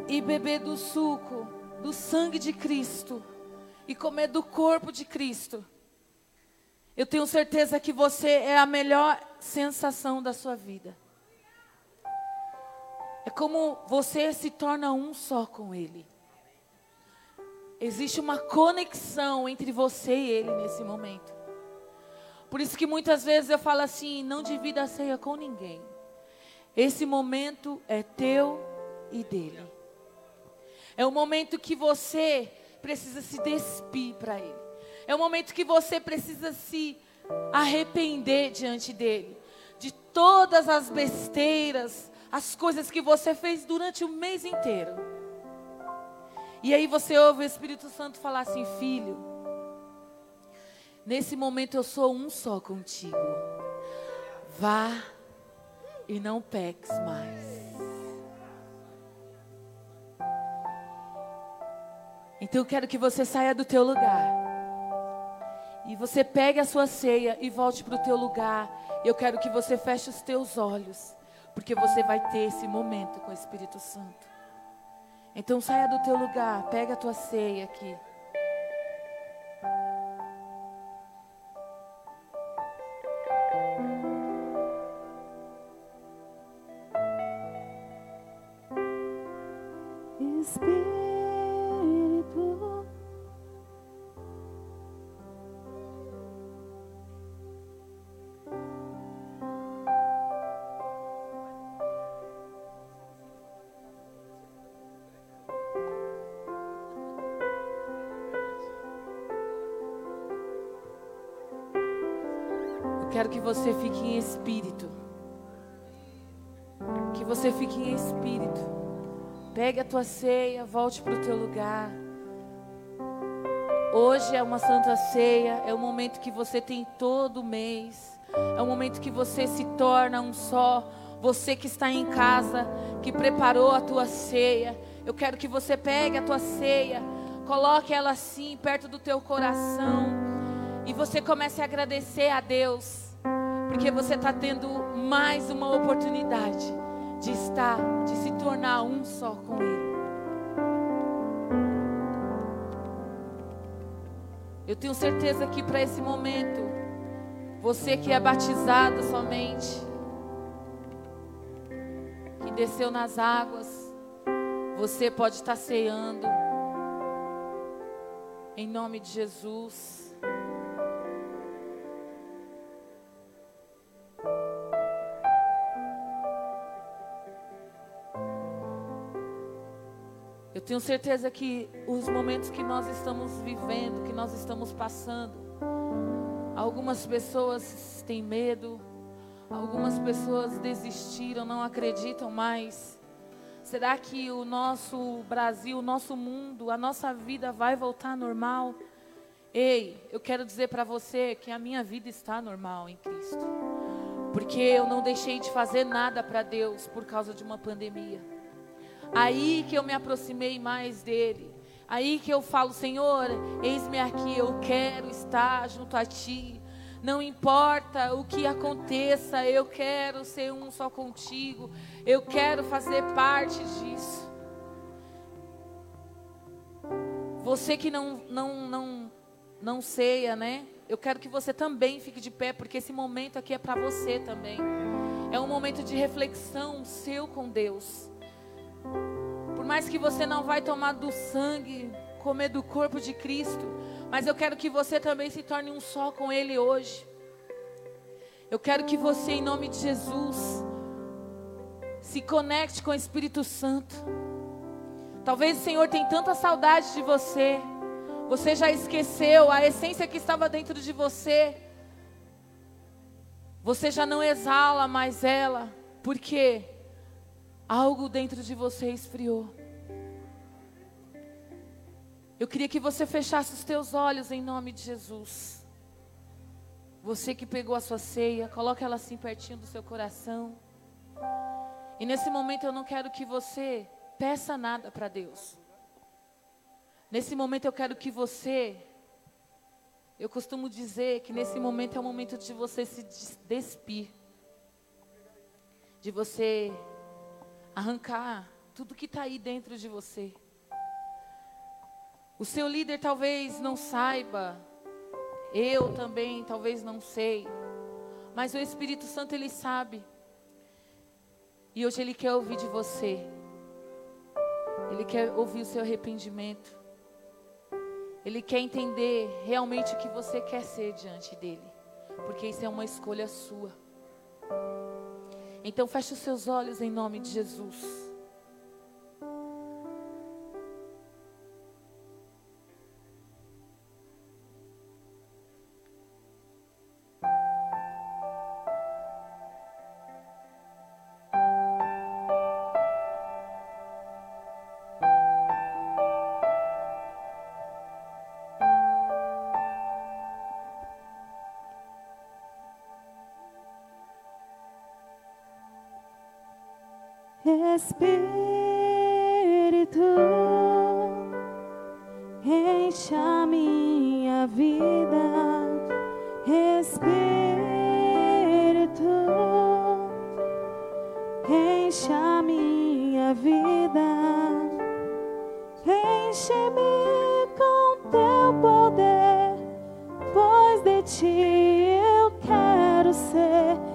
e beber do suco, do sangue de Cristo e comer do corpo de Cristo, eu tenho certeza que você é a melhor sensação da sua vida. É como você se torna um só com Ele. Existe uma conexão entre você e Ele nesse momento. Por isso que muitas vezes eu falo assim: não divida a ceia com ninguém. Esse momento é teu e dele. É o momento que você precisa se despir para ele. É o momento que você precisa se arrepender diante dele de todas as besteiras, as coisas que você fez durante o mês inteiro. E aí você ouve o Espírito Santo falar assim: filho, nesse momento eu sou um só contigo. Vá e não peques mais. Então eu quero que você saia do teu lugar. E você pegue a sua ceia e volte para o teu lugar. Eu quero que você feche os teus olhos, porque você vai ter esse momento com o Espírito Santo. Então saia do teu lugar, pega a tua ceia aqui. Você fique em espírito. Que você fique em espírito. Pegue a tua ceia, volte para o teu lugar. Hoje é uma santa ceia, é o momento que você tem todo mês. É o momento que você se torna um só. Você que está em casa, que preparou a tua ceia. Eu quero que você pegue a tua ceia, coloque ela assim perto do teu coração e você comece a agradecer a Deus, porque você está tendo mais uma oportunidade de estar, de se tornar um só com Ele. Eu tenho certeza que para esse momento, você que é batizado somente, que desceu nas águas, você pode estar ceando, em nome de Jesus. Tenho certeza que os momentos que nós estamos vivendo, que nós estamos passando, algumas pessoas têm medo, algumas pessoas desistiram, não acreditam mais. Será que o nosso Brasil, o nosso mundo, a nossa vida vai voltar normal? Ei, eu quero dizer para você que a minha vida está normal em Cristo. Porque eu não deixei de fazer nada para Deus por causa de uma pandemia. Aí que eu me aproximei mais dele. Aí que eu falo, Senhor, eis-me aqui, eu quero estar junto a ti. Não importa o que aconteça, eu quero ser um só contigo. Eu quero fazer parte disso. Você que não não não não ceia, né? Eu quero que você também fique de pé, porque esse momento aqui é para você também. É um momento de reflexão seu com Deus. Por mais que você não vai tomar do sangue, comer do corpo de Cristo, mas eu quero que você também se torne um só com Ele hoje. Eu quero que você, em nome de Jesus, se conecte com o Espírito Santo. Talvez o Senhor tenha tanta saudade de você. Você já esqueceu a essência que estava dentro de você. Você já não exala mais ela. Por quê? Algo dentro de você esfriou. Eu queria que você fechasse os teus olhos em nome de Jesus. Você que pegou a sua ceia, coloque ela assim pertinho do seu coração. E nesse momento eu não quero que você peça nada para Deus. Nesse momento eu quero que você, eu costumo dizer que nesse momento é o momento de você se despir, de você arrancar tudo que está aí dentro de você. O seu líder talvez não saiba, eu também talvez não sei, mas o Espírito Santo ele sabe. E hoje ele quer ouvir de você. Ele quer ouvir o seu arrependimento. Ele quer entender realmente o que você quer ser diante dele, porque isso é uma escolha sua. Então feche os seus olhos em nome de Jesus. Espírito, enche a minha vida, Espírito, enche a minha vida, enche-me com teu poder, pois de ti eu quero ser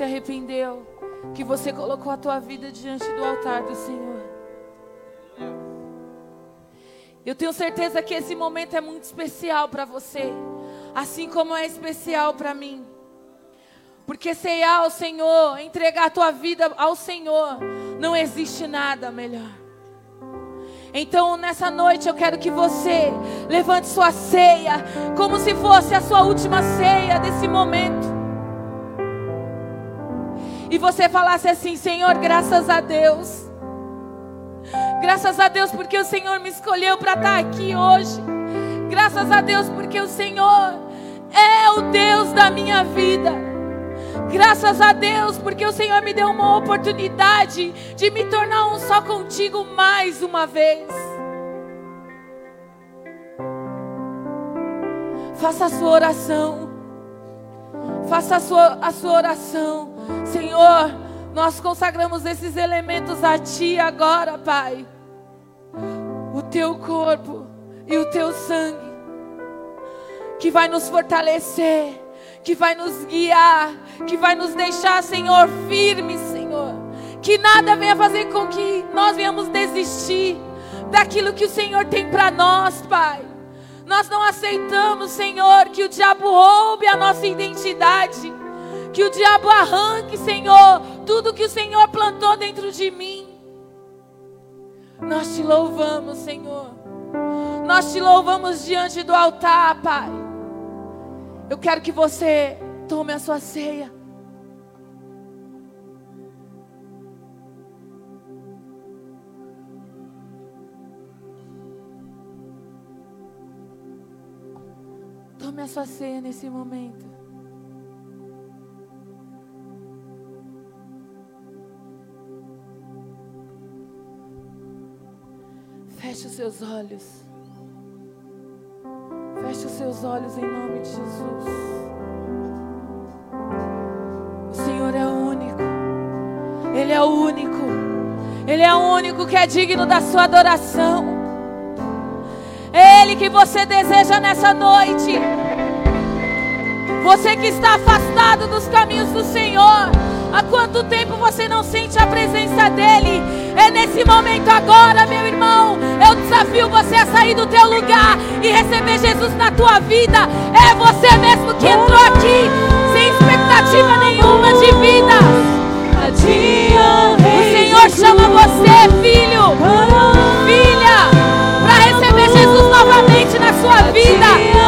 se arrependeu, que você colocou a tua vida diante do altar do Senhor. Eu tenho certeza que esse momento é muito especial para você, assim como é especial para mim. Porque ceiar ao Senhor, entregar a tua vida ao Senhor, não existe nada melhor. Então, nessa noite, eu quero que você levante sua ceia, como se fosse a sua última ceia desse momento. E você falasse assim: Senhor, graças a Deus. Graças a Deus porque o Senhor me escolheu para estar aqui hoje. Graças a Deus porque o Senhor é o Deus da minha vida. Graças a Deus porque o Senhor me deu uma oportunidade de me tornar um só contigo mais uma vez. Faça a sua oração. Faça a sua, a sua oração. Senhor, nós consagramos esses elementos a Ti agora, Pai. O Teu corpo e o Teu sangue, que vai nos fortalecer, que vai nos guiar, que vai nos deixar, Senhor, firmes, Senhor. Que nada venha fazer com que nós venhamos desistir daquilo que o Senhor tem para nós, Pai. Nós não aceitamos, Senhor, que o diabo roube a nossa identidade. Que o diabo arranque, Senhor, tudo que o Senhor plantou dentro de mim. Nós te louvamos, Senhor. Nós te louvamos diante do altar, Pai. Eu quero que você tome a sua ceia. Tome a sua ceia nesse momento. Feche os seus olhos. Feche os seus olhos em nome de Jesus. O Senhor é único. Ele é o único. Ele é o único que é digno da sua adoração. É Ele que você deseja nessa noite. Você que está afastado dos caminhos do Senhor. Quanto tempo você não sente a presença dEle? É nesse momento agora, meu irmão. Eu desafio você a sair do teu lugar e receber Jesus na tua vida. É você mesmo que entrou aqui sem expectativa nenhuma de vida. O Senhor chama você, filho, filha, para receber Jesus novamente na sua vida.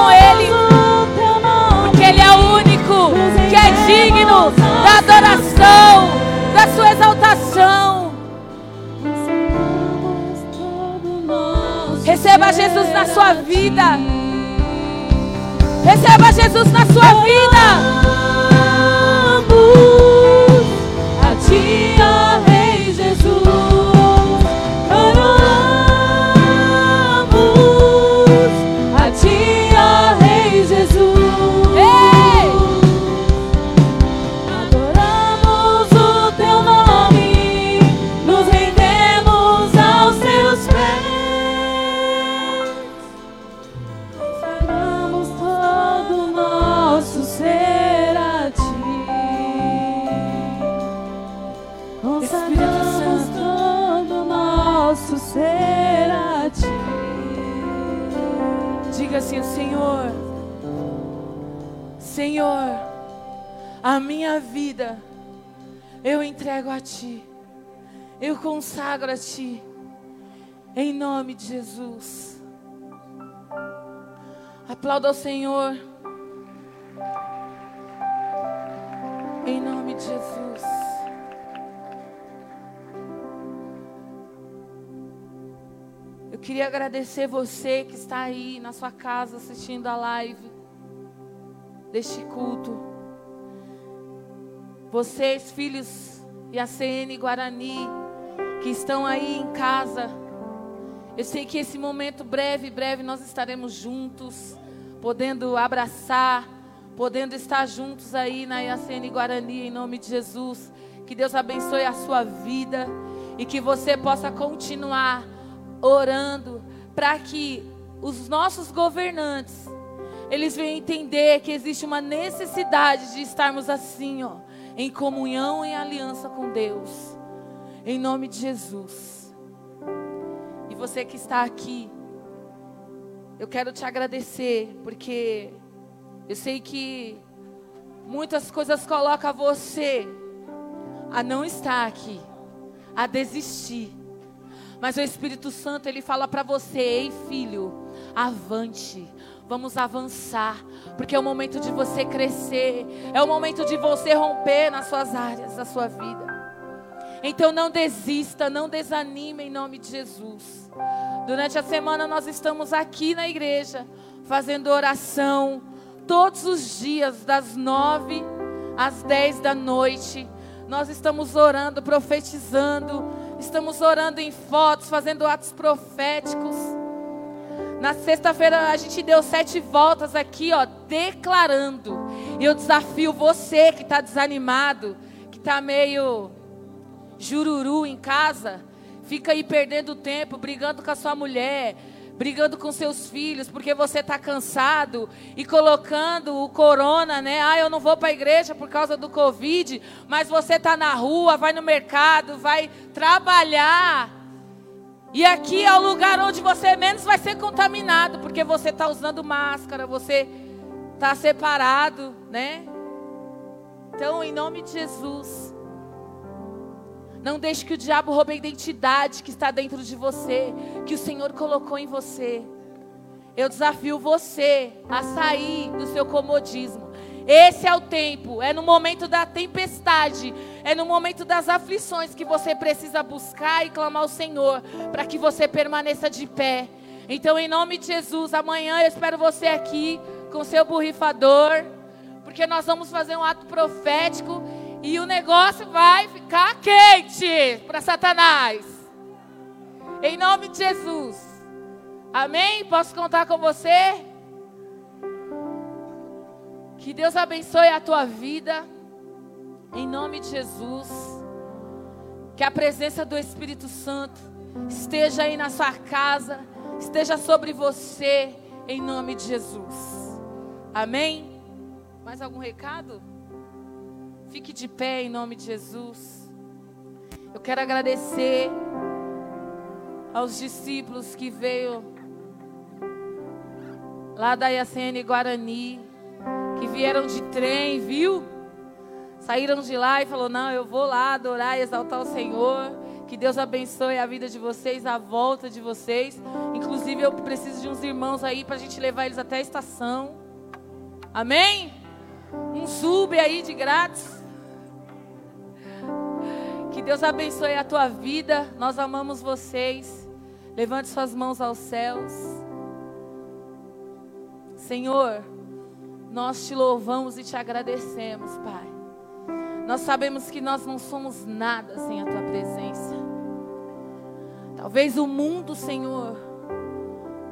Com Ele. Porque Ele é o único que é digno da adoração, da sua exaltação. Receba Jesus na sua vida. Receba Jesus na sua vida. A ti, a minha vida eu entrego a Ti, eu consagro a Ti, em nome de Jesus. Aplauda ao Senhor, em nome de Jesus. Eu queria agradecer você que está aí na sua casa assistindo a live deste culto. Vocês, filhos e a CN Guarani, que estão aí em casa. Eu sei que esse momento breve, breve nós estaremos juntos, podendo abraçar, podendo estar juntos aí na IACN Guarani, em nome de Jesus. Que Deus abençoe a sua vida e que você possa continuar orando para que os nossos governantes eles venham entender que existe uma necessidade de estarmos assim, ó, em comunhão, em aliança com Deus. Em nome de Jesus. E você que está aqui, eu quero te agradecer, porque eu sei que muitas coisas colocam você a não estar aqui, a desistir. Mas o Espírito Santo, ele fala para você, ei filho, avante. Vamos avançar, porque é o momento de você crescer, é o momento de você romper nas suas áreas da sua vida. Então não desista, não desanime em nome de Jesus. Durante a semana nós estamos aqui na igreja fazendo oração todos os dias das nove às dez da noite. Nós estamos orando, profetizando, estamos orando em fotos, fazendo atos proféticos. Na sexta-feira a gente deu sete voltas aqui, ó, declarando. E eu desafio você que está desanimado, que está meio jururu em casa, fica aí perdendo tempo, brigando com a sua mulher, brigando com seus filhos, porque você está cansado e colocando o corona, né? Ah, eu não vou para a igreja por causa do Covid, mas você está na rua, vai no mercado, vai trabalhar. E aqui é o lugar onde você menos vai ser contaminado, porque você está usando máscara, você está separado, né? Então, em nome de Jesus, não deixe que o diabo roube a identidade que está dentro de você, que o Senhor colocou em você. Eu desafio você a sair do seu comodismo. Esse é o tempo, é no momento da tempestade, é no momento das aflições que você precisa buscar e clamar ao Senhor para que você permaneça de pé. Então, em nome de Jesus, amanhã eu espero você aqui com seu borrifador, porque nós vamos fazer um ato profético e o negócio vai ficar quente para Satanás. Em nome de Jesus. Amém? Posso contar com você? Que Deus abençoe a tua vida. Em nome de Jesus. Que a presença do Espírito Santo esteja aí na sua casa, esteja sobre você, em nome de Jesus. Amém? Mais algum recado? Fique de pé em nome de Jesus. Eu quero agradecer aos discípulos que veio lá da IACN Guarani, que vieram de trem, viu? Saíram de lá e falou: "Não, eu vou lá adorar e exaltar o Senhor". Que Deus abençoe a vida de vocês, a volta de vocês. Inclusive, eu preciso de uns irmãos aí para a gente levar eles até a estação. Amém? Um sub aí de grátis. Que Deus abençoe a tua vida. Nós amamos vocês. Levante suas mãos aos céus. Senhor, nós te louvamos e te agradecemos, Pai. Nós sabemos que nós não somos nada sem a tua presença. Talvez o mundo, Senhor,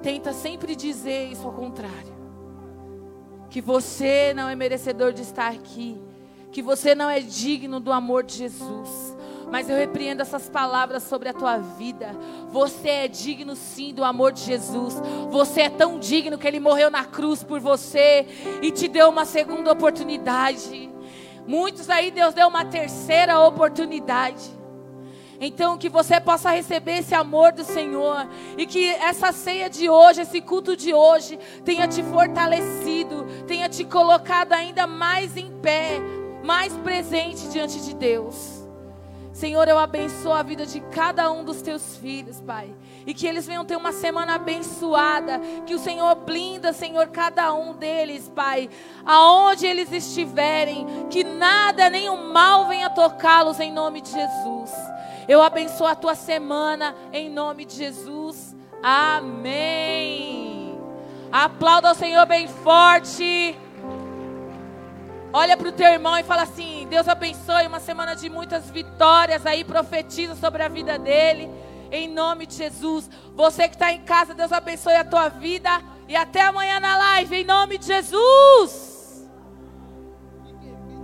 tenta sempre dizer isso ao contrário. Que você não é merecedor de estar aqui, que você não é digno do amor de Jesus. Mas eu repreendo essas palavras sobre a tua vida. Você é digno sim do amor de Jesus. Você é tão digno que ele morreu na cruz por você e te deu uma segunda oportunidade. Muitos aí Deus deu uma terceira oportunidade. Então, que você possa receber esse amor do Senhor e que essa ceia de hoje, esse culto de hoje, tenha te fortalecido, tenha te colocado ainda mais em pé, mais presente diante de Deus. Senhor, eu abençoo a vida de cada um dos teus filhos, Pai. E que eles venham ter uma semana abençoada. Que o Senhor blinda, Senhor, cada um deles, Pai. Aonde eles estiverem. Que nada, nenhum mal venha tocá-los em nome de Jesus. Eu abençoo a tua semana em nome de Jesus. Amém. Aplauda o Senhor bem forte. Olha para o teu irmão e fala assim: Deus abençoe uma semana de muitas vitórias aí, profetiza sobre a vida dele, em nome de Jesus. Você que está em casa, Deus abençoe a tua vida e até amanhã na live, em nome de Jesus.